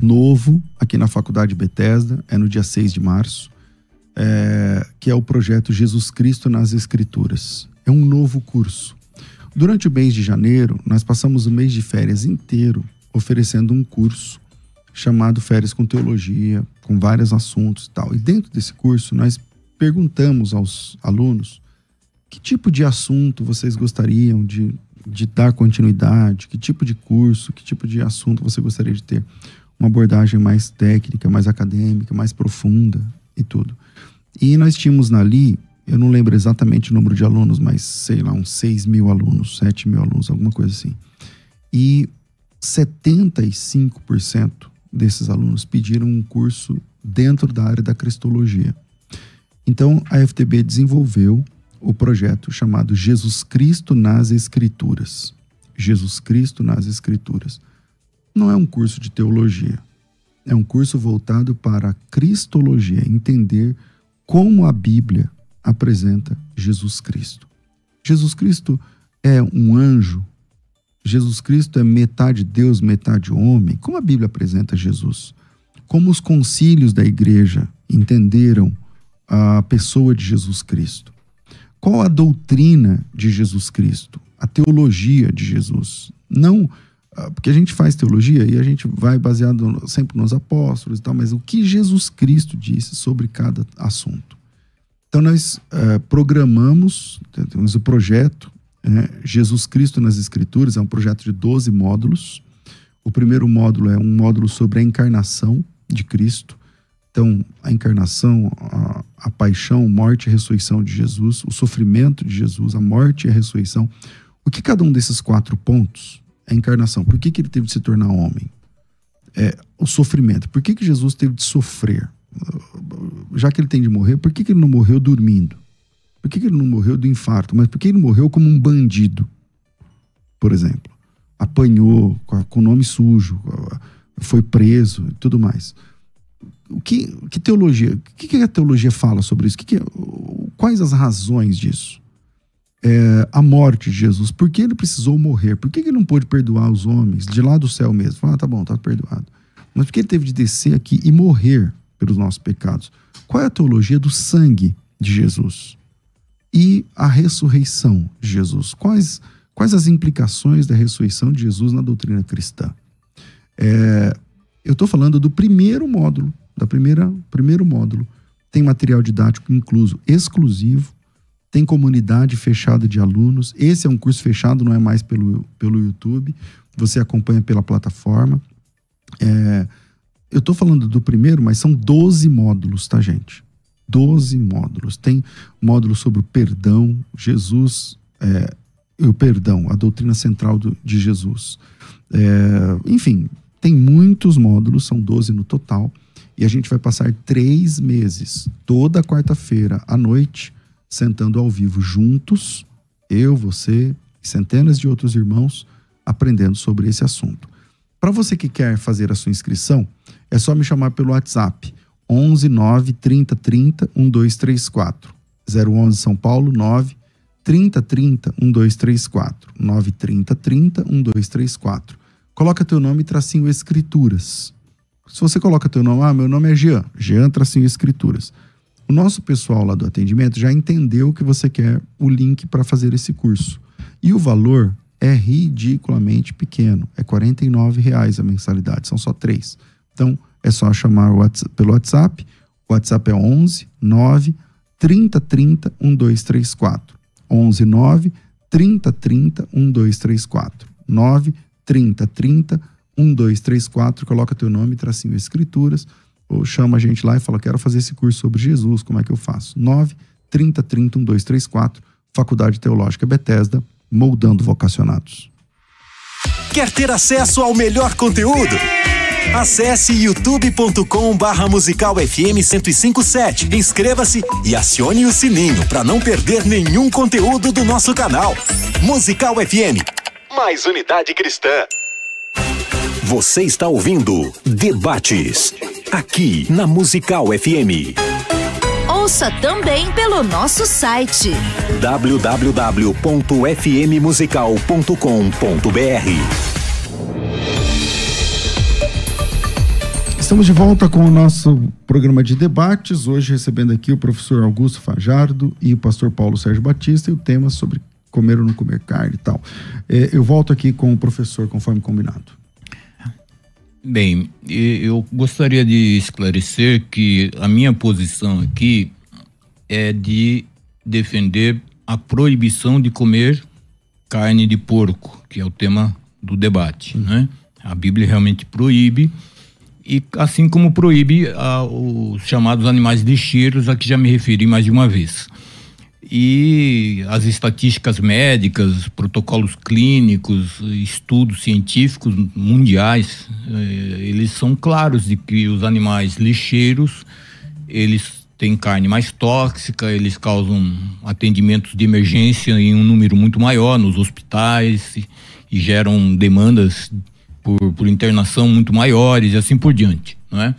novo aqui na Faculdade Bethesda, é no dia 6 de março, é, que é o projeto Jesus Cristo nas Escrituras. É um novo curso. Durante o mês de janeiro, nós passamos o mês de férias inteiro oferecendo um curso chamado Férias com Teologia, com vários assuntos e tal. E dentro desse curso, nós perguntamos aos alunos que tipo de assunto vocês gostariam de, de dar continuidade, que tipo de curso, que tipo de assunto você gostaria de ter uma abordagem mais técnica, mais acadêmica, mais profunda e tudo. E nós tínhamos ali, eu não lembro exatamente o número de alunos, mas sei lá, uns 6 mil alunos, 7 mil alunos, alguma coisa assim. E 75% desses alunos pediram um curso dentro da área da cristologia. Então, a FTB desenvolveu o projeto chamado Jesus Cristo nas Escrituras. Jesus Cristo nas Escrituras não é um curso de teologia. É um curso voltado para a cristologia, entender como a Bíblia apresenta Jesus Cristo. Jesus Cristo é um anjo. Jesus Cristo é metade Deus, metade homem. Como a Bíblia apresenta Jesus? Como os concílios da igreja entenderam a pessoa de Jesus Cristo? Qual a doutrina de Jesus Cristo? A teologia de Jesus? Não porque a gente faz teologia e a gente vai baseado sempre nos apóstolos e tal, mas o que Jesus Cristo disse sobre cada assunto. Então nós uh, programamos, temos o projeto né, Jesus Cristo nas Escrituras, é um projeto de 12 módulos. O primeiro módulo é um módulo sobre a encarnação de Cristo. Então, a encarnação, a, a paixão, morte e ressurreição de Jesus, o sofrimento de Jesus, a morte e a ressurreição. O que cada um desses quatro pontos a encarnação. Por que, que ele teve de se tornar homem? É, o sofrimento. Por que, que Jesus teve de sofrer? Já que ele tem de morrer, por que, que ele não morreu dormindo? Por que, que ele não morreu do infarto? Mas por que ele morreu como um bandido? Por exemplo. Apanhou, com o nome sujo, foi preso e tudo mais. O que, que teologia? O que, que a teologia fala sobre isso? Que que, quais as razões disso? É, a morte de Jesus. Por que ele precisou morrer? Por que ele não pôde perdoar os homens de lá do céu mesmo? Ah, tá bom, tá perdoado. Mas por que ele teve de descer aqui e morrer pelos nossos pecados? Qual é a teologia do sangue de Jesus? E a ressurreição de Jesus? Quais, quais as implicações da ressurreição de Jesus na doutrina cristã? É, eu estou falando do primeiro módulo, da primeira primeiro módulo. Tem material didático incluso, exclusivo, tem comunidade fechada de alunos. Esse é um curso fechado, não é mais pelo, pelo YouTube. Você acompanha pela plataforma. É, eu estou falando do primeiro, mas são 12 módulos, tá, gente? 12 módulos. Tem módulo sobre o perdão, Jesus, é, o perdão, a doutrina central do, de Jesus. É, enfim, tem muitos módulos, são 12 no total. E a gente vai passar três meses, toda quarta-feira à noite, sentando ao vivo juntos, eu, você centenas de outros irmãos, aprendendo sobre esse assunto. Para você que quer fazer a sua inscrição, é só me chamar pelo WhatsApp 11 9 30 30 1234 011 São Paulo 9 30 30 1234 9 30 30 1234. Coloca teu nome e tracinho escrituras. Se você coloca teu nome, ah, meu nome é Jean, Jean tracinho escrituras. O nosso pessoal lá do atendimento já entendeu que você quer o link para fazer esse curso. E o valor é ridiculamente pequeno. É R$ reais a mensalidade, são só três. Então, é só chamar WhatsApp, pelo WhatsApp. O WhatsApp é 11 9 30 30 1234. 11 9 30 30 1234. 9 30 30 1234. Coloca teu nome, tracinho escrituras ou chama a gente lá e fala: quero fazer esse curso sobre Jesus, como é que eu faço? 9 30 30 1234, Faculdade Teológica Bethesda, moldando vocacionados. Quer ter acesso ao melhor conteúdo? Acesse youtube.com barra musical FM 1057. Inscreva-se e acione o sininho para não perder nenhum conteúdo do nosso canal. Musical FM. Mais unidade cristã. Você está ouvindo Debates aqui na Musical FM. Ouça também pelo nosso site www.fmmusical.com.br. Estamos de volta com o nosso programa de debates. Hoje recebendo aqui o professor Augusto Fajardo e o pastor Paulo Sérgio Batista e o tema sobre comer ou não comer carne e tal. É, eu volto aqui com o professor conforme combinado. Bem, eu gostaria de esclarecer que a minha posição aqui é de defender a proibição de comer carne de porco, que é o tema do debate, né? A Bíblia realmente proíbe e assim como proíbe ah, os chamados animais lixeiros, a que já me referi mais de uma vez e as estatísticas médicas, protocolos clínicos, estudos científicos mundiais, eh, eles são claros de que os animais lixeiros, eles têm carne mais tóxica, eles causam atendimentos de emergência em um número muito maior nos hospitais e, e geram demandas por, por internação muito maiores e assim por diante, não é?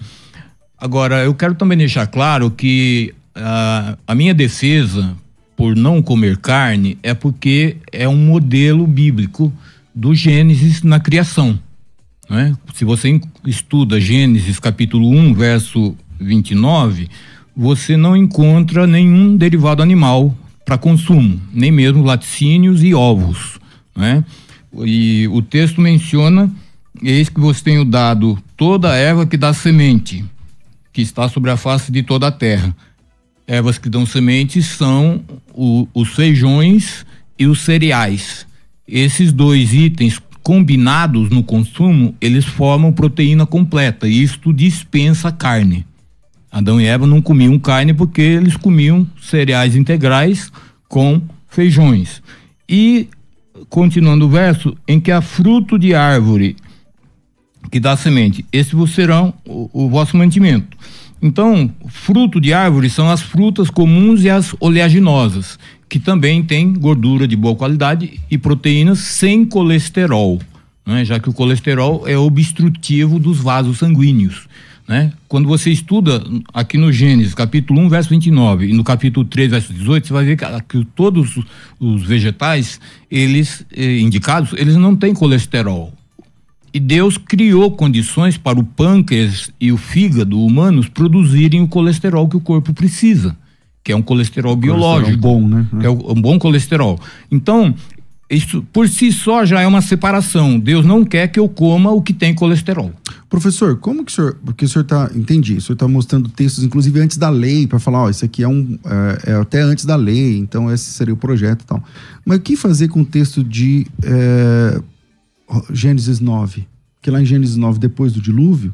Agora, eu quero também deixar claro que a, a minha defesa por não comer carne é porque é um modelo bíblico do Gênesis na criação. Né? Se você estuda Gênesis capítulo 1, verso 29, você não encontra nenhum derivado animal para consumo, nem mesmo laticínios e ovos. Né? E o texto menciona: Eis que vos tenho dado toda a erva que dá semente, que está sobre a face de toda a terra. Ervas que dão semente são o, os feijões e os cereais. Esses dois itens combinados no consumo, eles formam proteína completa. Isto dispensa carne. Adão e Eva não comiam carne porque eles comiam cereais integrais com feijões. E continuando o verso, em que há fruto de árvore que dá semente, esse vos serão o, o vosso mantimento. Então, fruto de árvore são as frutas comuns e as oleaginosas, que também têm gordura de boa qualidade e proteínas sem colesterol, né? já que o colesterol é obstrutivo dos vasos sanguíneos. Né? Quando você estuda aqui no Gênesis, capítulo 1, verso 29, e no capítulo 3, verso 18, você vai ver que, que todos os vegetais, eles eh, indicados, eles não têm colesterol. E Deus criou condições para o pâncreas e o fígado humanos produzirem o colesterol que o corpo precisa, que é um colesterol biológico. Colesterol bom, né? Que é um bom colesterol. Então, isso por si só já é uma separação. Deus não quer que eu coma o que tem colesterol. Professor, como que o senhor. Porque o senhor está. Entendi. O senhor está mostrando textos, inclusive antes da lei, para falar, ó, isso aqui é um. É, é, até antes da lei, então esse seria o projeto e tal. Mas o que fazer com o texto de é, Gênesis 9? Que lá em Gênesis 9, depois do dilúvio,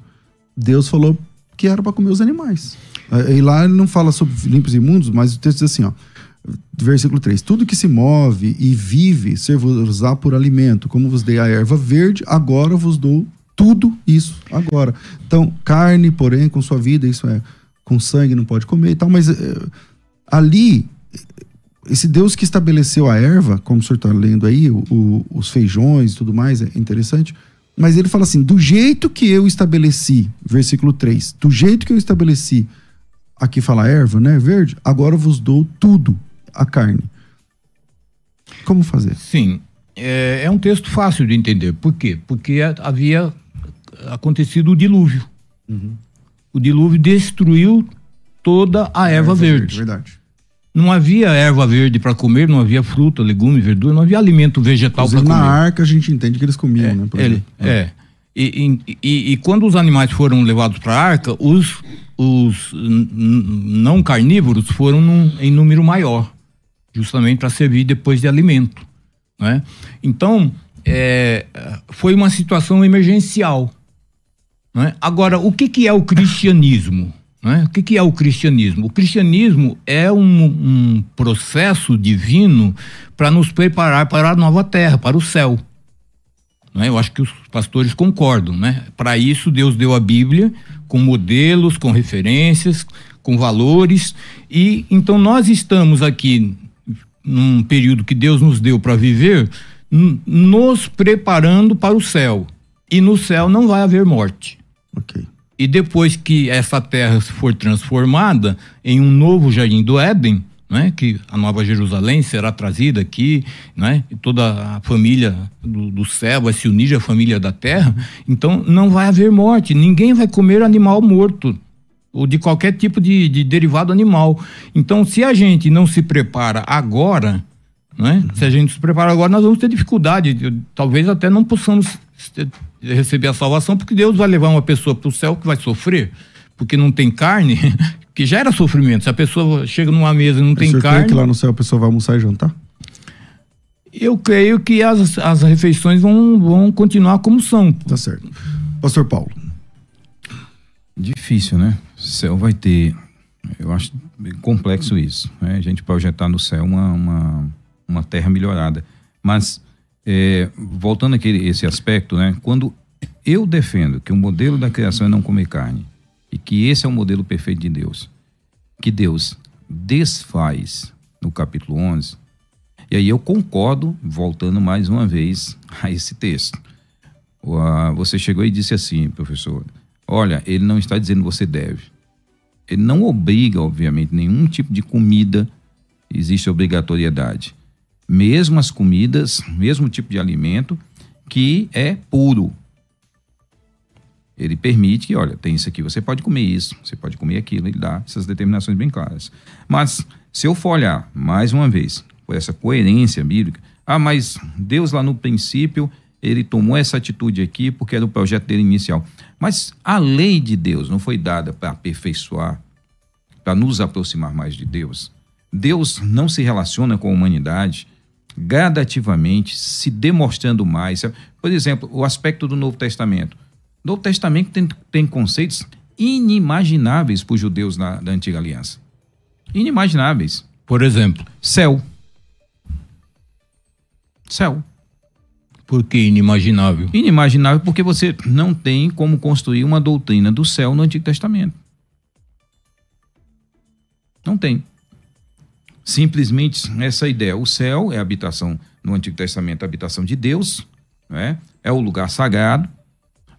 Deus falou que era para comer os animais. E lá ele não fala sobre limpos e imundos, mas o texto diz assim, ó versículo 3: Tudo que se move e vive, ser-vos-á por alimento, como vos dei a erva verde, agora vos dou tudo isso agora. Então, carne, porém, com sua vida, isso é, com sangue não pode comer e tal, mas é, ali, esse Deus que estabeleceu a erva, como o senhor está lendo aí, o, o, os feijões e tudo mais, é interessante, mas ele fala assim: do jeito que eu estabeleci, versículo 3, do jeito que eu estabeleci, aqui fala erva, né, verde, agora vos dou tudo a carne. Como fazer? Sim, é, é, um texto fácil de entender. Por quê? Porque havia acontecido o dilúvio. Uhum. O dilúvio destruiu toda a, erva, erva, verde. verde. Verdade. Não havia erva verde para comer, não havia fruta, legume, verdura, não havia alimento vegetal para comer. Na arca a gente entende que eles comiam, é, né? Ele, é. é. E, e, e, e, quando os animais foram levados para a arca, os, os não carnívoros foram num, em número maior, justamente para servir depois de alimento. Né? Então, é, foi uma situação emergencial. Né? Agora, o que, que é o cristianismo? Né? O que, que é o cristianismo? O cristianismo é um, um processo divino para nos preparar para a nova terra, para o céu. Né? Eu acho que os pastores concordam, né? Para isso Deus deu a Bíblia com modelos, com referências, com valores e então nós estamos aqui num período que Deus nos deu para viver, nos preparando para o céu. E no céu não vai haver morte. Ok. E depois que essa terra for transformada em um novo jardim do Éden, né, que a Nova Jerusalém será trazida aqui, né, toda a família do, do, céu vai se unir à família da terra, então não vai haver morte, ninguém vai comer animal morto ou de qualquer tipo de, de derivado animal. Então, se a gente não se prepara agora, né, uhum. se a gente se prepara agora, nós vamos ter dificuldade, talvez até não possamos receber a salvação, porque Deus vai levar uma pessoa para o céu que vai sofrer porque não tem carne, que já era sofrimento. Se a pessoa chega numa mesa e não tem carne. que lá no céu a pessoa vai almoçar e jantar? Eu creio que as, as refeições vão, vão continuar como são. Tá certo. Pastor Paulo. Difícil, né? O céu vai ter. Eu acho complexo isso. Né? A gente projetar no céu uma, uma, uma terra melhorada. Mas, é, voltando aqui esse aspecto, né? Quando eu defendo que o modelo da criação é não comer carne, e que esse é o modelo perfeito de Deus. Que Deus desfaz no capítulo 11. E aí eu concordo, voltando mais uma vez a esse texto. Você chegou e disse assim, professor: olha, ele não está dizendo você deve. Ele não obriga, obviamente, nenhum tipo de comida, existe obrigatoriedade. Mesmo as comidas, mesmo tipo de alimento que é puro, ele permite que, olha, tem isso aqui, você pode comer isso, você pode comer aquilo, ele dá essas determinações bem claras. Mas, se eu for olhar, mais uma vez, por essa coerência bíblica, Ah, mas Deus lá no princípio, ele tomou essa atitude aqui porque era o projeto dele inicial. Mas a lei de Deus não foi dada para aperfeiçoar, para nos aproximar mais de Deus. Deus não se relaciona com a humanidade gradativamente, se demonstrando mais. Por exemplo, o aspecto do Novo Testamento. O Novo Testamento tem, tem conceitos inimagináveis para os judeus na, da Antiga Aliança. Inimagináveis. Por exemplo? Céu. Céu. Por que inimaginável? Inimaginável porque você não tem como construir uma doutrina do céu no Antigo Testamento. Não tem. Simplesmente essa ideia. O céu é a habitação, no Antigo Testamento, a habitação de Deus, né? é o lugar sagrado,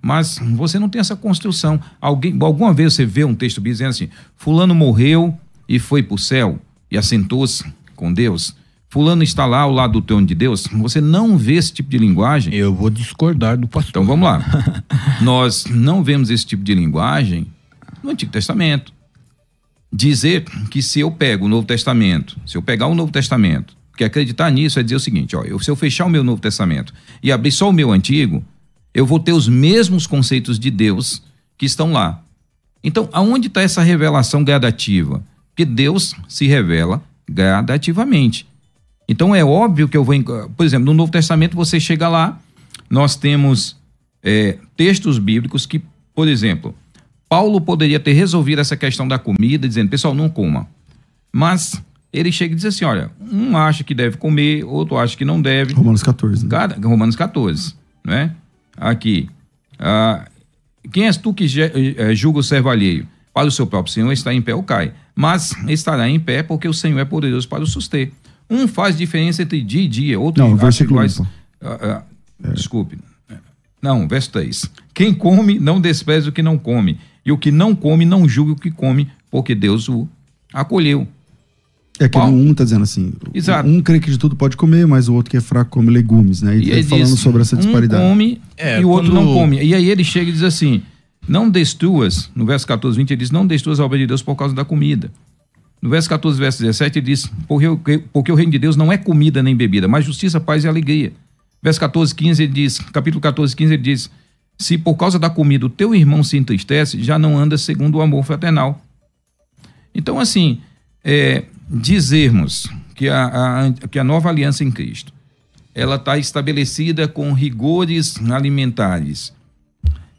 mas você não tem essa construção. Alguém, alguma vez você vê um texto dizendo assim: Fulano morreu e foi para o céu e assentou-se com Deus. Fulano está lá ao lado do trono de Deus. Você não vê esse tipo de linguagem. Eu vou discordar do pastor. Então vamos lá. Nós não vemos esse tipo de linguagem no Antigo Testamento. Dizer que se eu pego o Novo Testamento, se eu pegar o Novo Testamento, porque acreditar nisso é dizer o seguinte: ó, eu, se eu fechar o meu Novo Testamento e abrir só o meu antigo, eu vou ter os mesmos conceitos de Deus que estão lá. Então, aonde está essa revelação gradativa? Que Deus se revela gradativamente. Então é óbvio que eu vou. Por exemplo, no Novo Testamento você chega lá, nós temos é, textos bíblicos que, por exemplo, Paulo poderia ter resolvido essa questão da comida, dizendo, pessoal, não coma. Mas ele chega e diz assim: olha, um acha que deve comer, outro acha que não deve. Romanos 14. Né? Cada, Romanos 14, né? Aqui. Ah, quem és tu que eh, julga o servo alheio? Para o seu próprio Senhor está em pé ou cai. Mas estará em pé porque o Senhor é poderoso para o suster. Um faz diferença entre dia e dia, outro não, versículo iguais. Ah, ah, é. Desculpe. Não, verso 3. Quem come, não despreze o que não come. E o que não come, não julgue o que come, porque Deus o acolheu. É que um está dizendo assim, Exato. um crê que de tudo pode comer, mas o outro que é fraco come legumes, né? E, e ele falando diz, sobre essa disparidade. Um come é, e o outro não come. E aí ele chega e diz assim, não destruas, no verso 14, 20, ele diz, não destruas a obra de Deus por causa da comida. No verso 14, verso 17, ele diz: porque, porque o reino de Deus não é comida nem bebida, mas justiça, paz e alegria. Verso 14, 15, ele diz, capítulo 14, 15, ele diz: Se por causa da comida o teu irmão se entristece, já não anda segundo o amor fraternal. Então, assim, é, dizermos que a, a, que a nova aliança em Cristo ela está estabelecida com rigores alimentares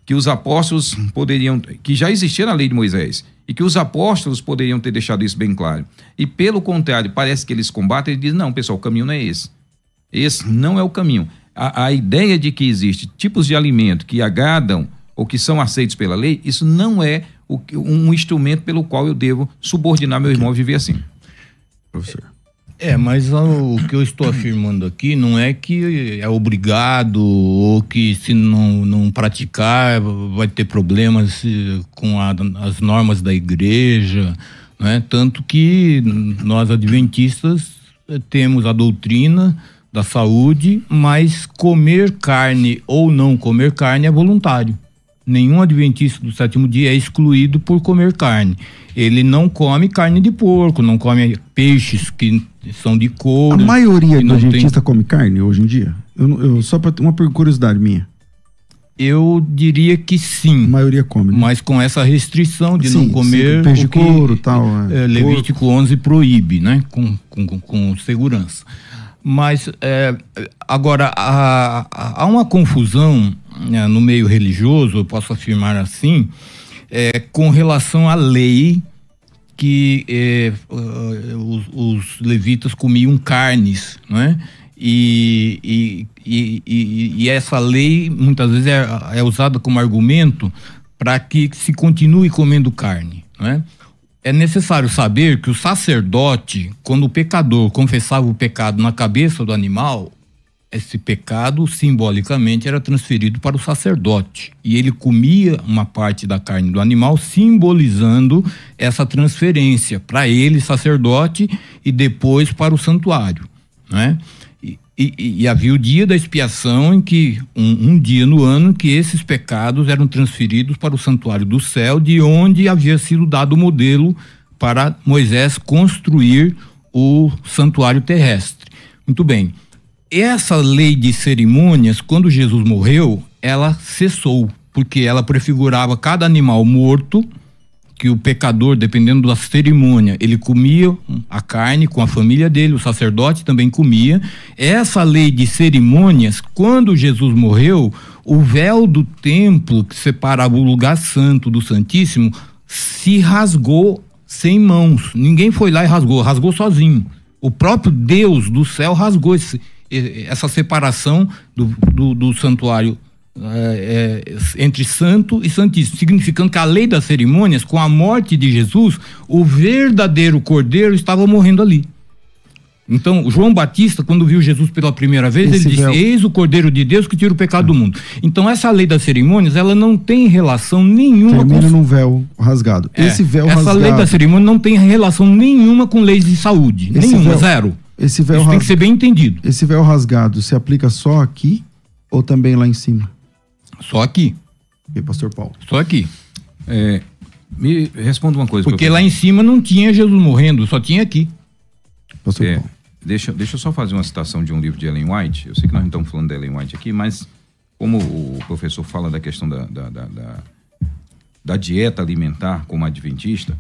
que os apóstolos poderiam, que já existia na lei de Moisés, e que os apóstolos poderiam ter deixado isso bem claro. E pelo contrário, parece que eles combatem e dizem: não, pessoal, o caminho não é esse. Esse não é o caminho. A, a ideia de que existe tipos de alimento que agradam ou que são aceitos pela lei, isso não é o, um instrumento pelo qual eu devo subordinar meu irmão a viver assim. Professor. É, mas o que eu estou afirmando aqui não é que é obrigado ou que se não, não praticar vai ter problemas com a, as normas da igreja, né? Tanto que nós adventistas temos a doutrina da saúde, mas comer carne ou não comer carne é voluntário nenhum adventista do sétimo dia é excluído por comer carne. Ele não come carne de porco, não come peixes que são de couro. A maioria do adventista tem... come carne hoje em dia? Eu, eu só para uma curiosidade minha. Eu diria que sim. A maioria come, né? Mas com essa restrição de sim, não comer. Sim, peixe de couro tal. É, é, Levítico porco. 11 proíbe, né? Com, com, com segurança. Mas é, agora há, há uma confusão né, no meio religioso, eu posso afirmar assim, é, com relação à lei que é, uh, os, os, levitas comiam carnes, é? E, e, e, e, essa lei muitas vezes é, é usada como argumento para que se continue comendo carne, não é? necessário saber que o sacerdote, quando o pecador confessava o pecado na cabeça do animal, esse pecado simbolicamente era transferido para o sacerdote e ele comia uma parte da carne do animal simbolizando essa transferência para ele sacerdote e depois para o santuário, né? E, e, havia o dia da expiação em que um, um, dia no ano que esses pecados eram transferidos para o santuário do céu, de onde havia sido dado o modelo para Moisés construir o santuário terrestre. Muito bem. essa lei de cerimônias, quando Jesus morreu, ela cessou, porque ela prefigurava cada animal morto que o pecador, dependendo da cerimônia, ele comia a carne com a família dele, o sacerdote também comia. Essa lei de cerimônias, quando Jesus morreu, o véu do templo que separava o lugar santo do Santíssimo se rasgou sem mãos. Ninguém foi lá e rasgou, rasgou sozinho. O próprio Deus do céu rasgou esse, essa separação do, do, do santuário é, é, entre santo e santíssimo, significando que a lei das cerimônias, com a morte de Jesus, o verdadeiro cordeiro estava morrendo ali. Então, João Batista, quando viu Jesus pela primeira vez, Esse ele disse: Eis o Cordeiro de Deus que tira o pecado do mundo. Então, essa lei das cerimônias, ela não tem relação nenhuma Termina com. num véu rasgado. É, Esse véu essa rasgado. Essa lei da cerimônia não tem relação nenhuma com leis de saúde. Esse nenhuma, véu, zero. Esse véu Isso tem que ser bem entendido. Esse véu rasgado se aplica só aqui ou também lá em cima? Só aqui. E pastor Paulo? Só aqui. É, me responda uma coisa. Porque lá em cima não tinha Jesus morrendo, só tinha aqui. Pastor é, Paulo. Deixa, deixa eu só fazer uma citação de um livro de Ellen White. Eu sei que nós não estamos falando da Ellen White aqui, mas como o professor fala da questão da, da, da, da, da dieta alimentar como adventista,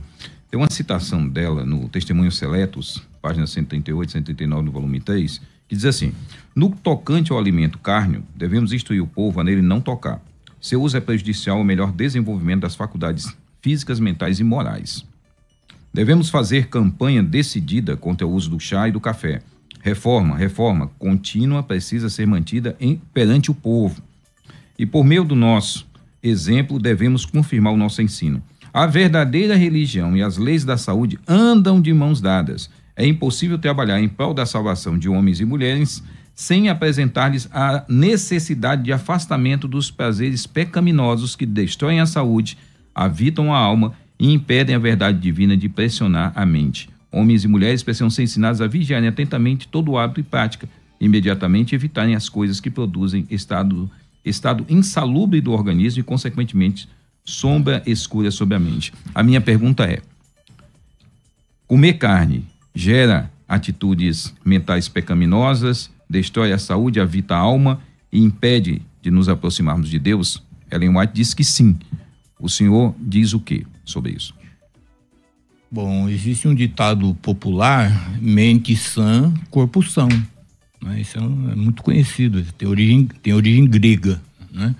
tem uma citação dela no Testemunho Seletos, página 138, 139, no volume 3, que diz assim: No tocante ao alimento cárneo, devemos instruir o povo a nele não tocar. Seu uso é prejudicial ao melhor desenvolvimento das faculdades físicas, mentais e morais. Devemos fazer campanha decidida contra o uso do chá e do café. Reforma, reforma contínua precisa ser mantida em, perante o povo. E por meio do nosso exemplo, devemos confirmar o nosso ensino. A verdadeira religião e as leis da saúde andam de mãos dadas. É impossível trabalhar em prol da salvação de homens e mulheres sem apresentar-lhes a necessidade de afastamento dos prazeres pecaminosos que destroem a saúde, habitam a alma e impedem a verdade divina de pressionar a mente. Homens e mulheres precisam ser ensinados a vigiarem atentamente todo hábito e prática, imediatamente evitarem as coisas que produzem estado, estado insalubre do organismo e, consequentemente, sombra escura sobre a mente. A minha pergunta é: comer carne gera atitudes mentais pecaminosas, destrói a saúde, avita a alma e impede de nos aproximarmos de Deus? Ellen White diz que sim. O senhor diz o que sobre isso? Bom, existe um ditado popular: mente sã, corpo são. Né? Isso é, um, é, muito conhecido, tem origem, tem origem grega. Né?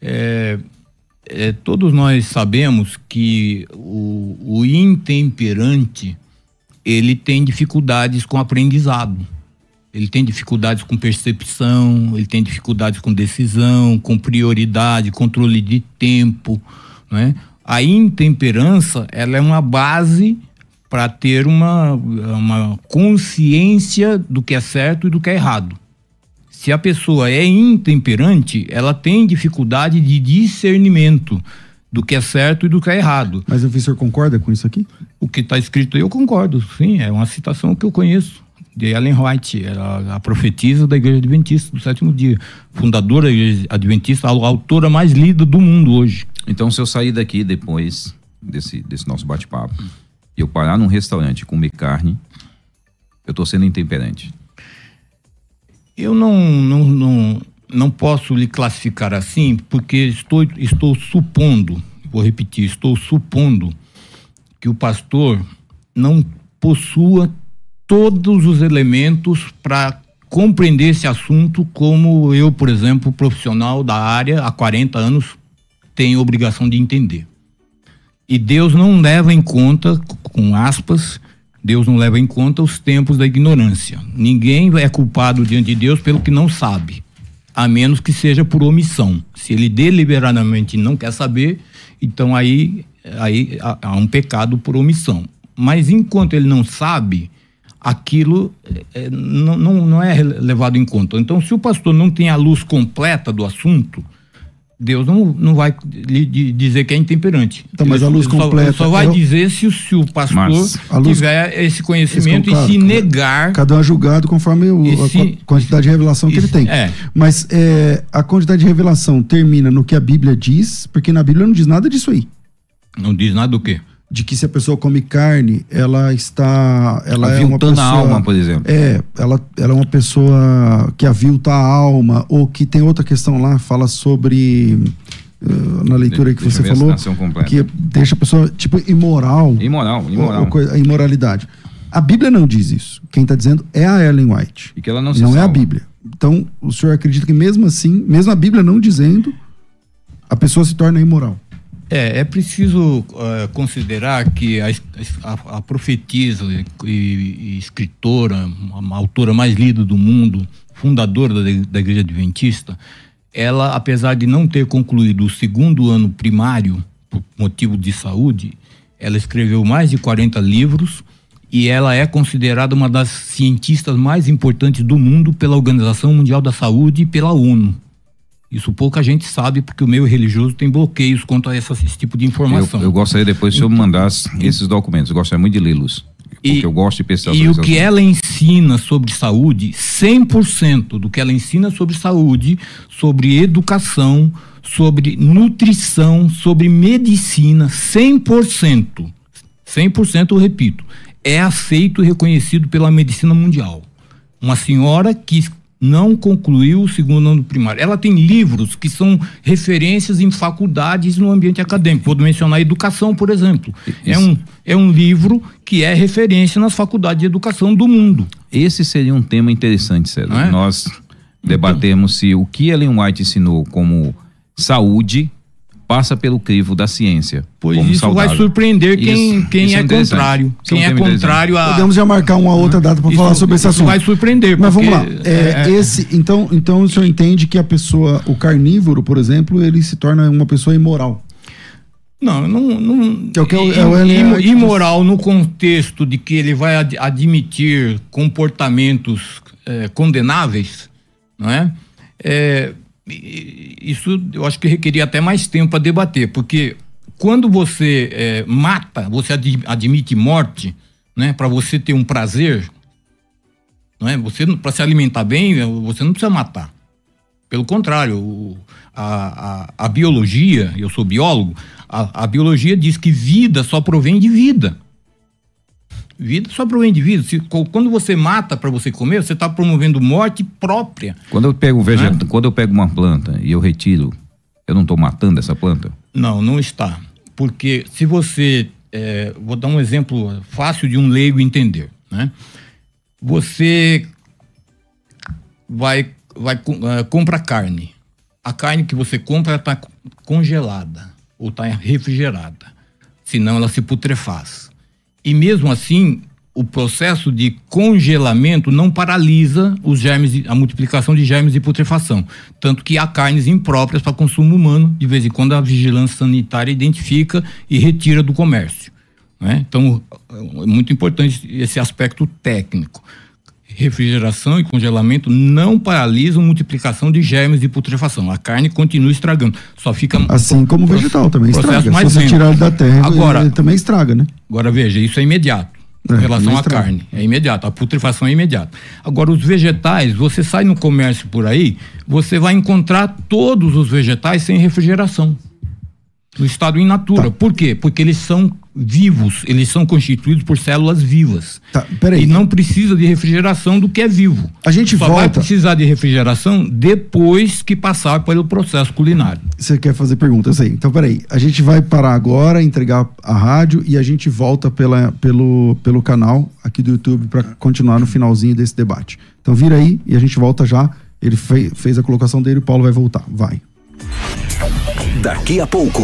É, é, todos nós sabemos que o, o intemperante ele tem dificuldades com aprendizado. Ele tem dificuldades com percepção, ele tem dificuldades com decisão, com prioridade, controle de tempo, né? A intemperança, ela é uma base para ter uma, uma consciência do que é certo e do que é errado. Se a pessoa é intemperante, ela tem dificuldade de discernimento do que é certo e do que é errado. Mas o professor concorda com isso aqui? O que está escrito aí eu concordo, sim, é uma citação que eu conheço de Ellen White, era a profetisa da Igreja Adventista do sétimo dia, fundadora da Igreja Adventista, a autora mais lida do mundo hoje. Então, se eu sair daqui depois desse, desse nosso bate-papo e eu parar num restaurante e comer carne, eu estou sendo intemperante. Eu não, não, não, não posso lhe classificar assim, porque estou, estou supondo, vou repetir, estou supondo que o pastor não possua todos os elementos para compreender esse assunto como eu, por exemplo, profissional da área há 40 anos, tenho obrigação de entender. E Deus não leva em conta, com aspas, Deus não leva em conta os tempos da ignorância. Ninguém é culpado diante de Deus pelo que não sabe a menos que seja por omissão. Se ele deliberadamente não quer saber, então aí, aí há um pecado por omissão. Mas enquanto ele não sabe, aquilo é, não, não, não é levado em conta. Então, se o pastor não tem a luz completa do assunto, Deus não, não vai lhe dizer que é intemperante. Então, mas a luz só, completa. Só vai eu... dizer se, se o pastor luz... tiver esse conhecimento esse, e se negar. Cada um é julgado conforme o, esse... a quantidade de revelação que ele tem. É. Mas é, a quantidade de revelação termina no que a Bíblia diz, porque na Bíblia não diz nada disso aí. Não diz nada do quê? De que se a pessoa come carne, ela está. Ela é uma pessoa, a alma, por exemplo. É, ela, ela é uma pessoa que avilta a alma, ou que tem outra questão lá, fala sobre. Uh, na leitura de, que você falou, que deixa a pessoa, tipo, imoral. Imoral, imoral. Ou, a imoralidade. A Bíblia não diz isso. Quem está dizendo é a Ellen White. E que ela não se Não salva. é a Bíblia. Então, o senhor acredita que mesmo assim, mesmo a Bíblia não dizendo, a pessoa se torna imoral? É, é preciso uh, considerar que a, a, a profetisa e, e, escritora, a autora mais lida do mundo, fundadora da, da Igreja Adventista, ela, apesar de não ter concluído o segundo ano primário, por motivo de saúde, ela escreveu mais de 40 livros e ela é considerada uma das cientistas mais importantes do mundo pela Organização Mundial da Saúde e pela ONU. Isso pouca gente sabe, porque o meio religioso tem bloqueios quanto a essa, esse tipo de informação. Eu, eu gostaria depois, se eu mandasse esses documentos, eu gostaria muito de lê-los. Porque e, eu gosto de pesquisar E o que ela ensina sobre saúde, 100% do que ela ensina sobre saúde, sobre educação, sobre nutrição, sobre medicina, 100%. 100% eu repito, é aceito e reconhecido pela medicina mundial. Uma senhora que não concluiu o segundo ano primário. Ela tem livros que são referências em faculdades no ambiente acadêmico. Vou mencionar a educação, por exemplo. É um, é um livro que é referência nas faculdades de educação do mundo. Esse seria um tema interessante, César. É? Nós debatemos se o que Ellen White ensinou como saúde passa pelo crivo da ciência. Pois isso saudável. vai surpreender quem, isso, quem isso é, é contrário. Quem é, é contrário a. Podemos já marcar uma outra data para falar sobre esse assunto. vai surpreender. Mas vamos lá. É, é, esse, então, então o senhor entende que a pessoa, o carnívoro, por exemplo, ele se torna uma pessoa imoral. Não, não, não é o que é, é, imoral no contexto de que ele vai ad, admitir comportamentos é, condenáveis, não é? é isso eu acho que requeria até mais tempo para debater, porque quando você é, mata, você ad, admite morte, né, para você ter um prazer, não é? Você para se alimentar bem, você não precisa matar. Pelo contrário, o, a, a, a, biologia, eu sou biólogo, a, a biologia diz que vida só provém de vida. Vida só para o indivíduo. Se, quando você mata para você comer, você está promovendo morte própria. Quando eu pego vegetal, né? quando eu pego uma planta e eu retiro, eu não estou matando essa planta? Não, não está. Porque se você. É, vou dar um exemplo fácil de um leigo entender. Né? Você vai, vai uh, compra carne. A carne que você compra está congelada ou está refrigerada. Senão ela se putrefaz. E mesmo assim, o processo de congelamento não paralisa os germes, a multiplicação de germes de putrefação. Tanto que há carnes impróprias para consumo humano, de vez em quando a vigilância sanitária identifica e retira do comércio. Né? Então, é muito importante esse aspecto técnico. Refrigeração e congelamento não paralisam a multiplicação de germes de putrefação. A carne continua estragando. Só fica. Assim como o vegetal também estraga. Mais Se você tirar ele da terra, agora, ele também estraga, né? Agora veja, isso é imediato. É, em relação à carne. É imediato, a putrefação é imediata. Agora, os vegetais, você sai no comércio por aí, você vai encontrar todos os vegetais sem refrigeração. No estado in natura. Tá. Por quê? Porque eles são vivos, eles são constituídos por células vivas. Tá, peraí. E não precisa de refrigeração do que é vivo. A gente Só volta... vai precisar de refrigeração depois que passar pelo processo culinário. Você quer fazer perguntas aí? Então, peraí. A gente vai parar agora, entregar a rádio e a gente volta pela, pelo, pelo canal aqui do YouTube para continuar no finalzinho desse debate. Então, vira aí e a gente volta já. Ele fez, fez a colocação dele, o Paulo vai voltar. Vai. Daqui a pouco.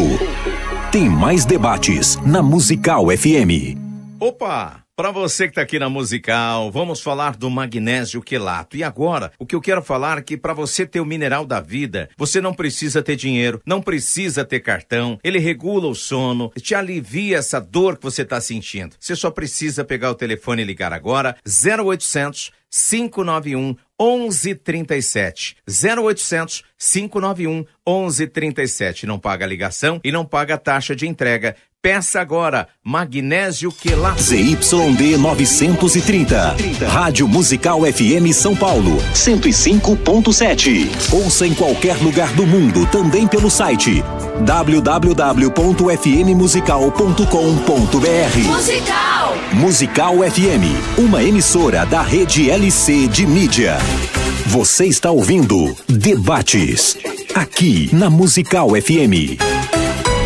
Tem mais debates na Musical FM. Opa! Para você que está aqui na Musical, vamos falar do magnésio quelato. E agora, o que eu quero falar é que para você ter o mineral da vida, você não precisa ter dinheiro, não precisa ter cartão. Ele regula o sono, te alivia essa dor que você está sentindo. Você só precisa pegar o telefone e ligar agora 0800 591 1137. 0800 591 1137. Não paga ligação e não paga taxa de entrega Peça agora Magnésio Quelato. ZYD 930. Rádio Musical FM São Paulo, 105.7. Ouça em qualquer lugar do mundo, também pelo site www.fmmusical.com.br. Musical. Musical FM, uma emissora da rede LC de mídia. Você está ouvindo Debates, aqui na Musical FM.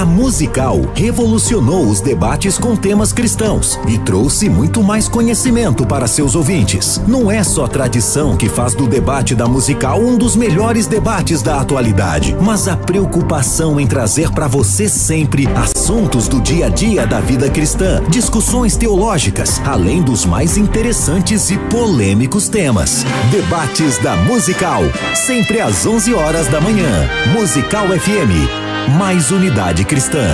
A Musical revolucionou os debates com temas cristãos e trouxe muito mais conhecimento para seus ouvintes. Não é só tradição que faz do debate da Musical um dos melhores debates da atualidade, mas a preocupação em trazer para você sempre assuntos do dia a dia da vida cristã, discussões teológicas, além dos mais interessantes e polêmicos temas. Debates da Musical, sempre às 11 horas da manhã. Musical FM mais unidade cristã.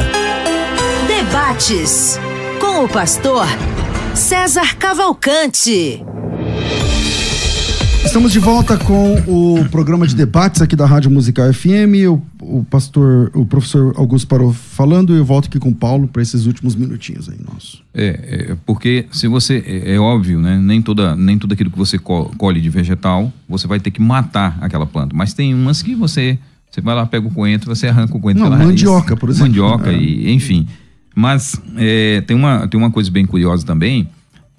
Debates com o pastor César Cavalcante. Estamos de volta com o programa de debates aqui da Rádio Musical FM. O, o pastor, o professor Augusto parou falando e eu volto aqui com o Paulo para esses últimos minutinhos aí nossos. É, é, porque se você é, é, óbvio, né? Nem toda, nem tudo aquilo que você colhe de vegetal você vai ter que matar aquela planta, mas tem umas que você você vai lá, pega o coentro, você arranca o coentro Não, pela mandioca, raiz. por exemplo. Mandioca, é. e, enfim. Mas é, tem, uma, tem uma coisa bem curiosa também,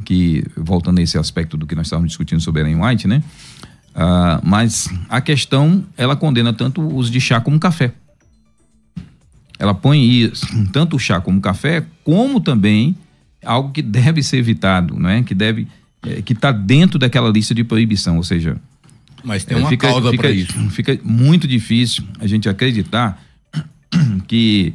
que, voltando a esse aspecto do que nós estávamos discutindo sobre Ellen White, né? Uh, mas a questão, ela condena tanto o uso de chá como café. Ela põe tanto o chá como o café, como também algo que deve ser evitado, não é? Que deve, é, que está dentro daquela lista de proibição, ou seja, mas tem é, uma fica, causa para isso. Fica muito difícil a gente acreditar que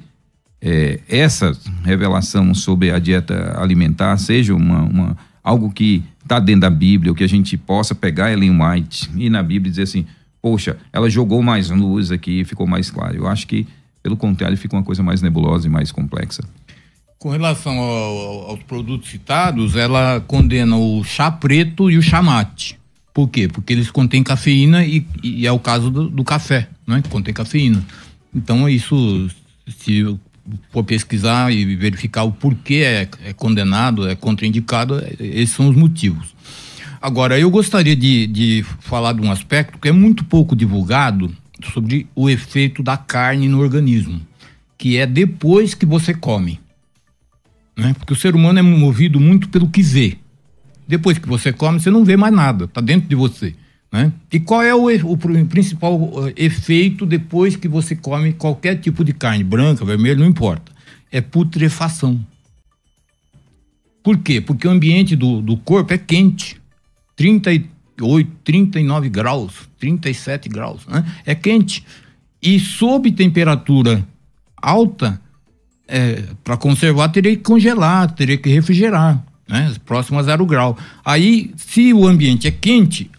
é, essa revelação sobre a dieta alimentar seja uma, uma algo que está dentro da Bíblia, ou que a gente possa pegar Ellen White e na Bíblia dizer assim, poxa, ela jogou mais luz aqui, ficou mais claro. Eu acho que, pelo contrário, fica uma coisa mais nebulosa e mais complexa. Com relação ao, aos produtos citados, ela condena o chá preto e o chá mate. Por quê? Porque eles contêm cafeína e, e é o caso do, do, café, né? Contém cafeína. Então, isso, se for pesquisar e verificar o porquê é, é condenado, é contraindicado, é, esses são os motivos. Agora, eu gostaria de, de falar de um aspecto que é muito pouco divulgado sobre o efeito da carne no organismo, que é depois que você come. Né? Porque o ser humano é movido muito pelo que vê. Depois que você come, você não vê mais nada, está dentro de você. Né? E qual é o, o, principal uh, efeito depois que você come qualquer tipo de carne, branca, vermelha, não importa? É putrefação. Por quê? Porque o ambiente do, do corpo é quente. 38, 39 graus, 37 graus. Né? É quente. E sob temperatura alta, é, para conservar, teria que congelar, teria que refrigerar né? Próximo a zero grau. Aí, se o ambiente é quente,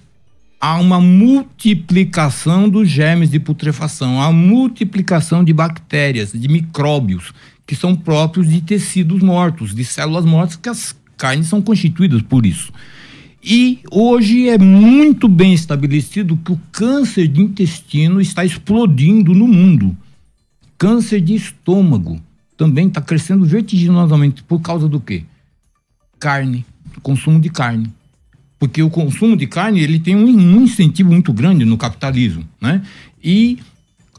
há uma multiplicação dos germes de putrefação, há multiplicação de bactérias, de micróbios, que são próprios de tecidos mortos, de células mortas, que as carnes são constituídas por isso. E hoje é muito bem estabelecido que o câncer de intestino está explodindo no mundo. Câncer de estômago também está crescendo vertiginosamente por causa do quê? Carne, consumo de carne. Porque o consumo de carne ele tem um, um incentivo muito grande no capitalismo, né? E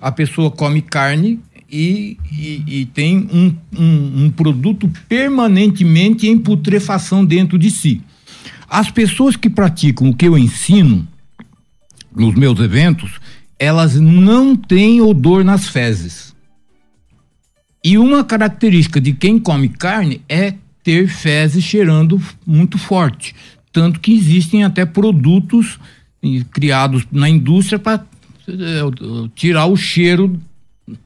a pessoa come carne e, e, e tem um, um, um, produto permanentemente em putrefação dentro de si. As pessoas que praticam o que eu ensino nos meus eventos, elas não têm odor nas fezes. E uma característica de quem come carne é ter fezes cheirando muito forte. Tanto que existem até produtos criados na indústria para é, tirar o cheiro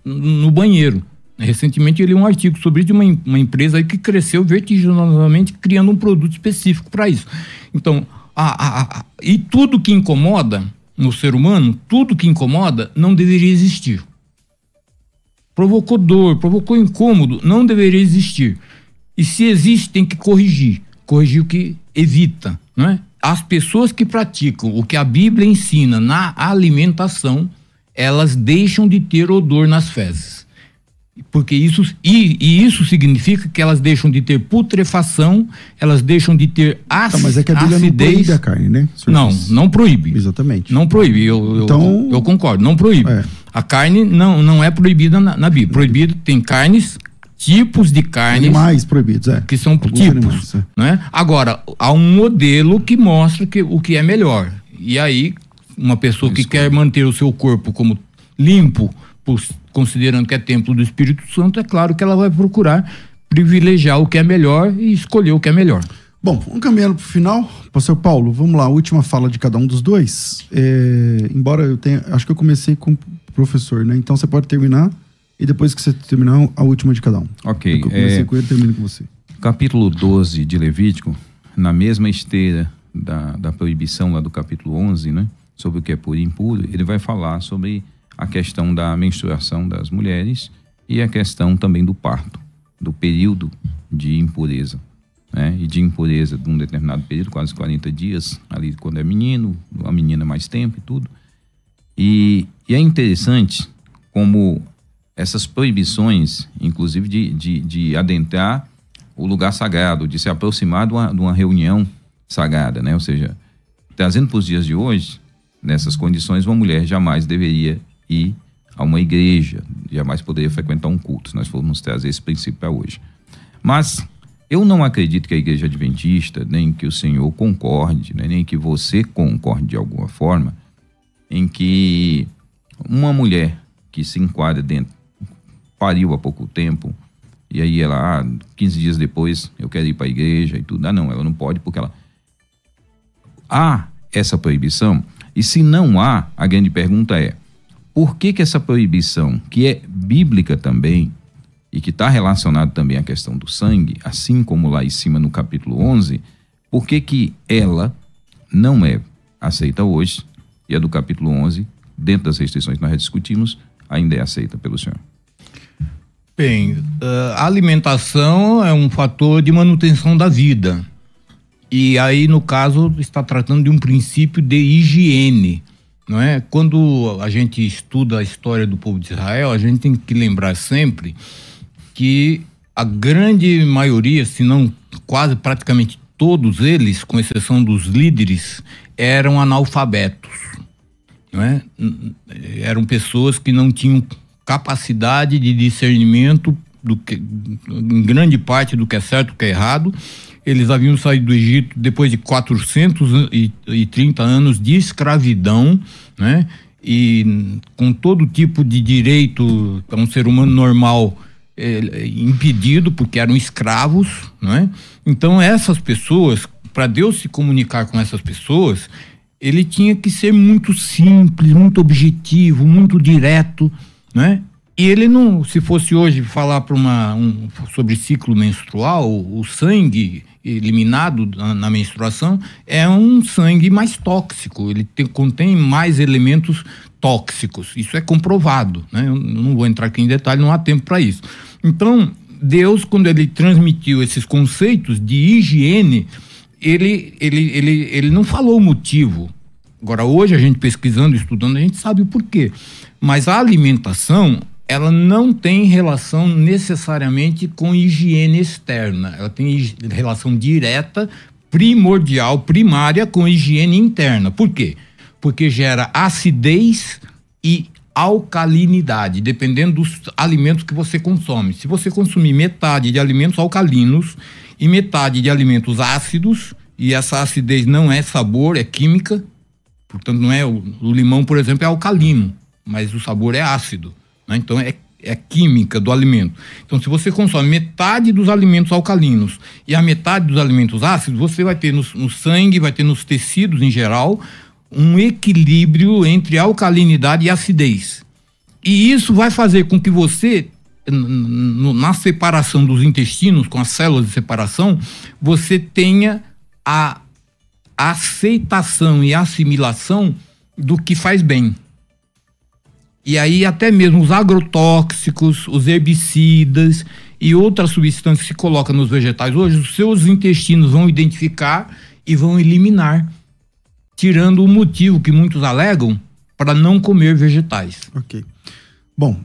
no banheiro. Recentemente eu li um artigo sobre de uma, uma empresa que cresceu vertiginosamente criando um produto específico para isso. Então, a, a, a, e tudo que incomoda no ser humano, tudo que incomoda não deveria existir. Provocou dor, provocou incômodo, não deveria existir. E se existe, tem que corrigir. Corrigir o que evita, não é? as pessoas que praticam o que a Bíblia ensina na alimentação, elas deixam de ter odor nas fezes. Porque isso e, e, isso significa que elas deixam de ter putrefação, elas deixam de ter ac, tá, mas é que a Bíblia acidez. não proíbe a carne, né? Não, não proíbe. Exatamente. Não proíbe. Eu, então, eu, eu concordo, não proíbe. É. A carne não, não é proibida na, na Bíblia. Proibido tem carnes tipos de carne mais proibidos, é. Que são Alguns tipos, animais, é. né? Agora, há um modelo que mostra que o que é melhor. E aí, uma pessoa que quer manter o seu corpo como limpo, por, considerando que é templo do Espírito Santo, é claro que ela vai procurar privilegiar o que é melhor e escolher o que é melhor. Bom, vamos caminhando para o final. Pastor Paulo, vamos lá, última fala de cada um dos dois. É, embora eu tenha. Acho que eu comecei com o professor, né? Então você pode terminar e depois que você terminar, a última de cada um. Ok. Eu comecei é, com ele termino com você. Capítulo 12 de Levítico, na mesma esteira da, da proibição lá do capítulo 11, né? Sobre o que é puro e impuro, ele vai falar sobre a questão da menstruação das mulheres e a questão também do parto, do período de impureza. Né? E de impureza de um determinado período, quase 40 dias, ali quando é menino, a menina mais tempo e tudo. E, e é interessante como essas proibições, inclusive de, de, de adentrar o lugar sagrado, de se aproximar de uma, de uma reunião sagrada, né? Ou seja, trazendo para os dias de hoje, nessas condições, uma mulher jamais deveria ir a uma igreja, jamais poderia frequentar um culto, se nós formos trazer esse princípio para hoje. Mas eu não acredito que a igreja adventista, nem que o Senhor concorde, né, nem que você concorde de alguma forma, em que uma mulher que se enquadra dentro pariu há pouco tempo, e aí ela, ah, 15 dias depois, eu quero ir para a igreja e tudo. Ah, não, ela não pode porque ela. Há essa proibição? E se não há, a grande pergunta é: por que, que essa proibição, que é bíblica também, e que está relacionada também à questão do sangue, assim como lá em cima no capítulo 11, por que, que ela não é aceita hoje e a do capítulo 11, dentro das restrições que nós discutimos, ainda é aceita pelo Senhor? Bem, eh, a alimentação é um fator de manutenção da vida. E aí, no caso, está tratando de um princípio de higiene. Não é? Quando a gente estuda a história do povo de Israel, a gente tem que lembrar sempre que a grande maioria, se não quase praticamente todos eles, com exceção dos líderes, eram analfabetos. Não é? Eram pessoas que não tinham capacidade de discernimento do que, em grande parte do que é certo e do que é errado. Eles haviam saído do Egito depois de 430 anos de escravidão, né? E com todo tipo de direito a um ser humano normal eh, impedido, porque eram escravos, né? Então essas pessoas, para Deus se comunicar com essas pessoas, ele tinha que ser muito simples, muito objetivo, muito direto, né? E ele não, se fosse hoje falar para uma um, sobre ciclo menstrual, o sangue eliminado na, na, menstruação é um sangue mais tóxico, ele tem, contém mais elementos tóxicos. Isso é comprovado, né? Eu não vou entrar aqui em detalhe, não há tempo para isso. Então, Deus, quando ele transmitiu esses conceitos de higiene, ele, ele, ele, ele não falou o motivo. Agora, hoje, a gente pesquisando, estudando, a gente sabe o porquê. Mas a alimentação, ela não tem relação necessariamente com higiene externa. Ela tem relação direta, primordial, primária com higiene interna. Por quê? Porque gera acidez e alcalinidade, dependendo dos alimentos que você consome. Se você consumir metade de alimentos alcalinos e metade de alimentos ácidos, e essa acidez não é sabor, é química, portanto não é o, o limão, por exemplo, é alcalino mas o sabor é ácido. Né? Então é, é química do alimento. Então, se você consome metade dos alimentos alcalinos e a metade dos alimentos ácidos, você vai ter no, no sangue, vai ter nos tecidos em geral, um equilíbrio entre alcalinidade e acidez. E isso vai fazer com que você, na separação dos intestinos, com as células de separação, você tenha a aceitação e assimilação do que faz bem. E aí até mesmo os agrotóxicos, os herbicidas e outras substâncias que se colocam nos vegetais hoje, os seus intestinos vão identificar e vão eliminar, tirando o motivo que muitos alegam para não comer vegetais. Ok. Bom,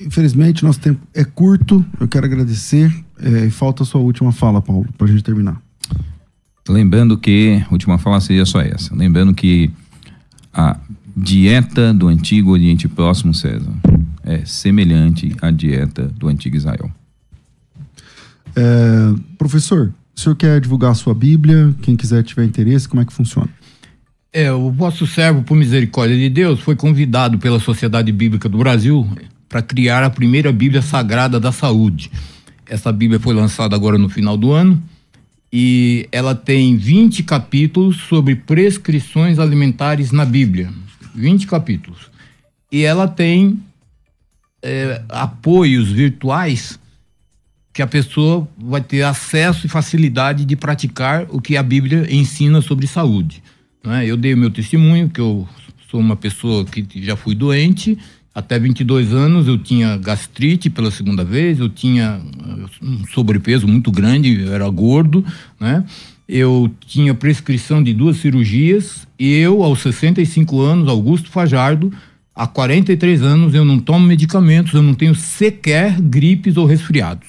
infelizmente nosso tempo é curto. Eu quero agradecer. É, falta a sua última fala, Paulo, para a gente terminar. Lembrando que, a última fala seria só essa. Lembrando que a dieta do antigo Oriente Próximo, César, é semelhante à dieta do antigo Israel. É, professor, o senhor quer divulgar a sua Bíblia? Quem quiser tiver interesse, como é que funciona? É, o vosso servo, por misericórdia de Deus, foi convidado pela Sociedade Bíblica do Brasil para criar a primeira Bíblia Sagrada da Saúde. Essa Bíblia foi lançada agora no final do ano e ela tem 20 capítulos sobre prescrições alimentares na Bíblia. 20 capítulos. E ela tem é, apoios virtuais que a pessoa vai ter acesso e facilidade de praticar o que a Bíblia ensina sobre saúde. Né? Eu dei o meu testemunho, que eu sou uma pessoa que já fui doente, até 22 anos eu tinha gastrite pela segunda vez, eu tinha um sobrepeso muito grande, eu era gordo, né? Eu tinha prescrição de duas cirurgias e eu, aos 65 anos, Augusto Fajardo, há 43 anos eu não tomo medicamentos, eu não tenho sequer gripes ou resfriados,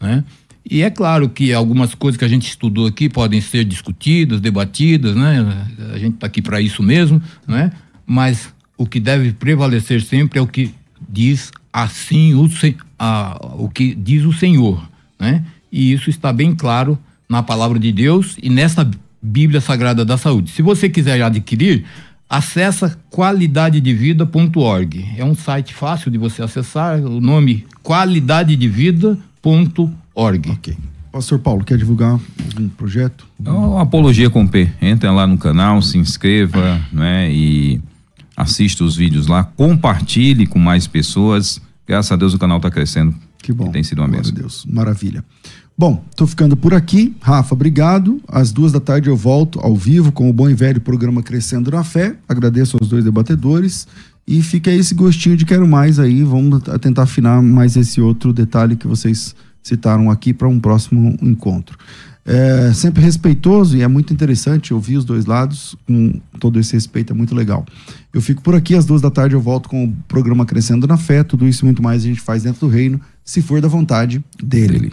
né? E é claro que algumas coisas que a gente estudou aqui podem ser discutidas, debatidas, né? A gente está aqui para isso mesmo, né? Mas o que deve prevalecer sempre é o que diz assim o, a, o que diz o Senhor, né? E isso está bem claro na palavra de Deus e nessa Bíblia Sagrada da Saúde. Se você quiser adquirir, acessa qualidadedevida.org. É um site fácil de você acessar, o nome qualidadedevida.org. Ok. Pastor Paulo, quer divulgar um projeto? Então, Apologia com P. Entra lá no canal, se inscreva, né? E assista os vídeos lá, compartilhe com mais pessoas. Graças a Deus o canal está crescendo. Que bom. tem sido uma mesma. Deus, maravilha. Bom, tô ficando por aqui. Rafa, obrigado. Às duas da tarde eu volto ao vivo com o bom e velho programa Crescendo na Fé. Agradeço aos dois debatedores. E fica aí esse gostinho de quero mais aí. Vamos tentar afinar mais esse outro detalhe que vocês citaram aqui para um próximo encontro é, sempre respeitoso e é muito interessante ouvir os dois lados com todo esse respeito, é muito legal. Eu fico por aqui, às duas da tarde eu volto com o programa Crescendo na Fé, tudo isso e muito mais a gente faz dentro do reino, se for da vontade dele.